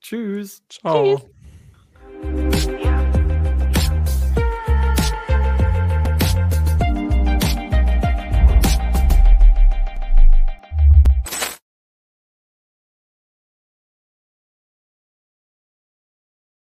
Tschüss. Ciao. Tschüss.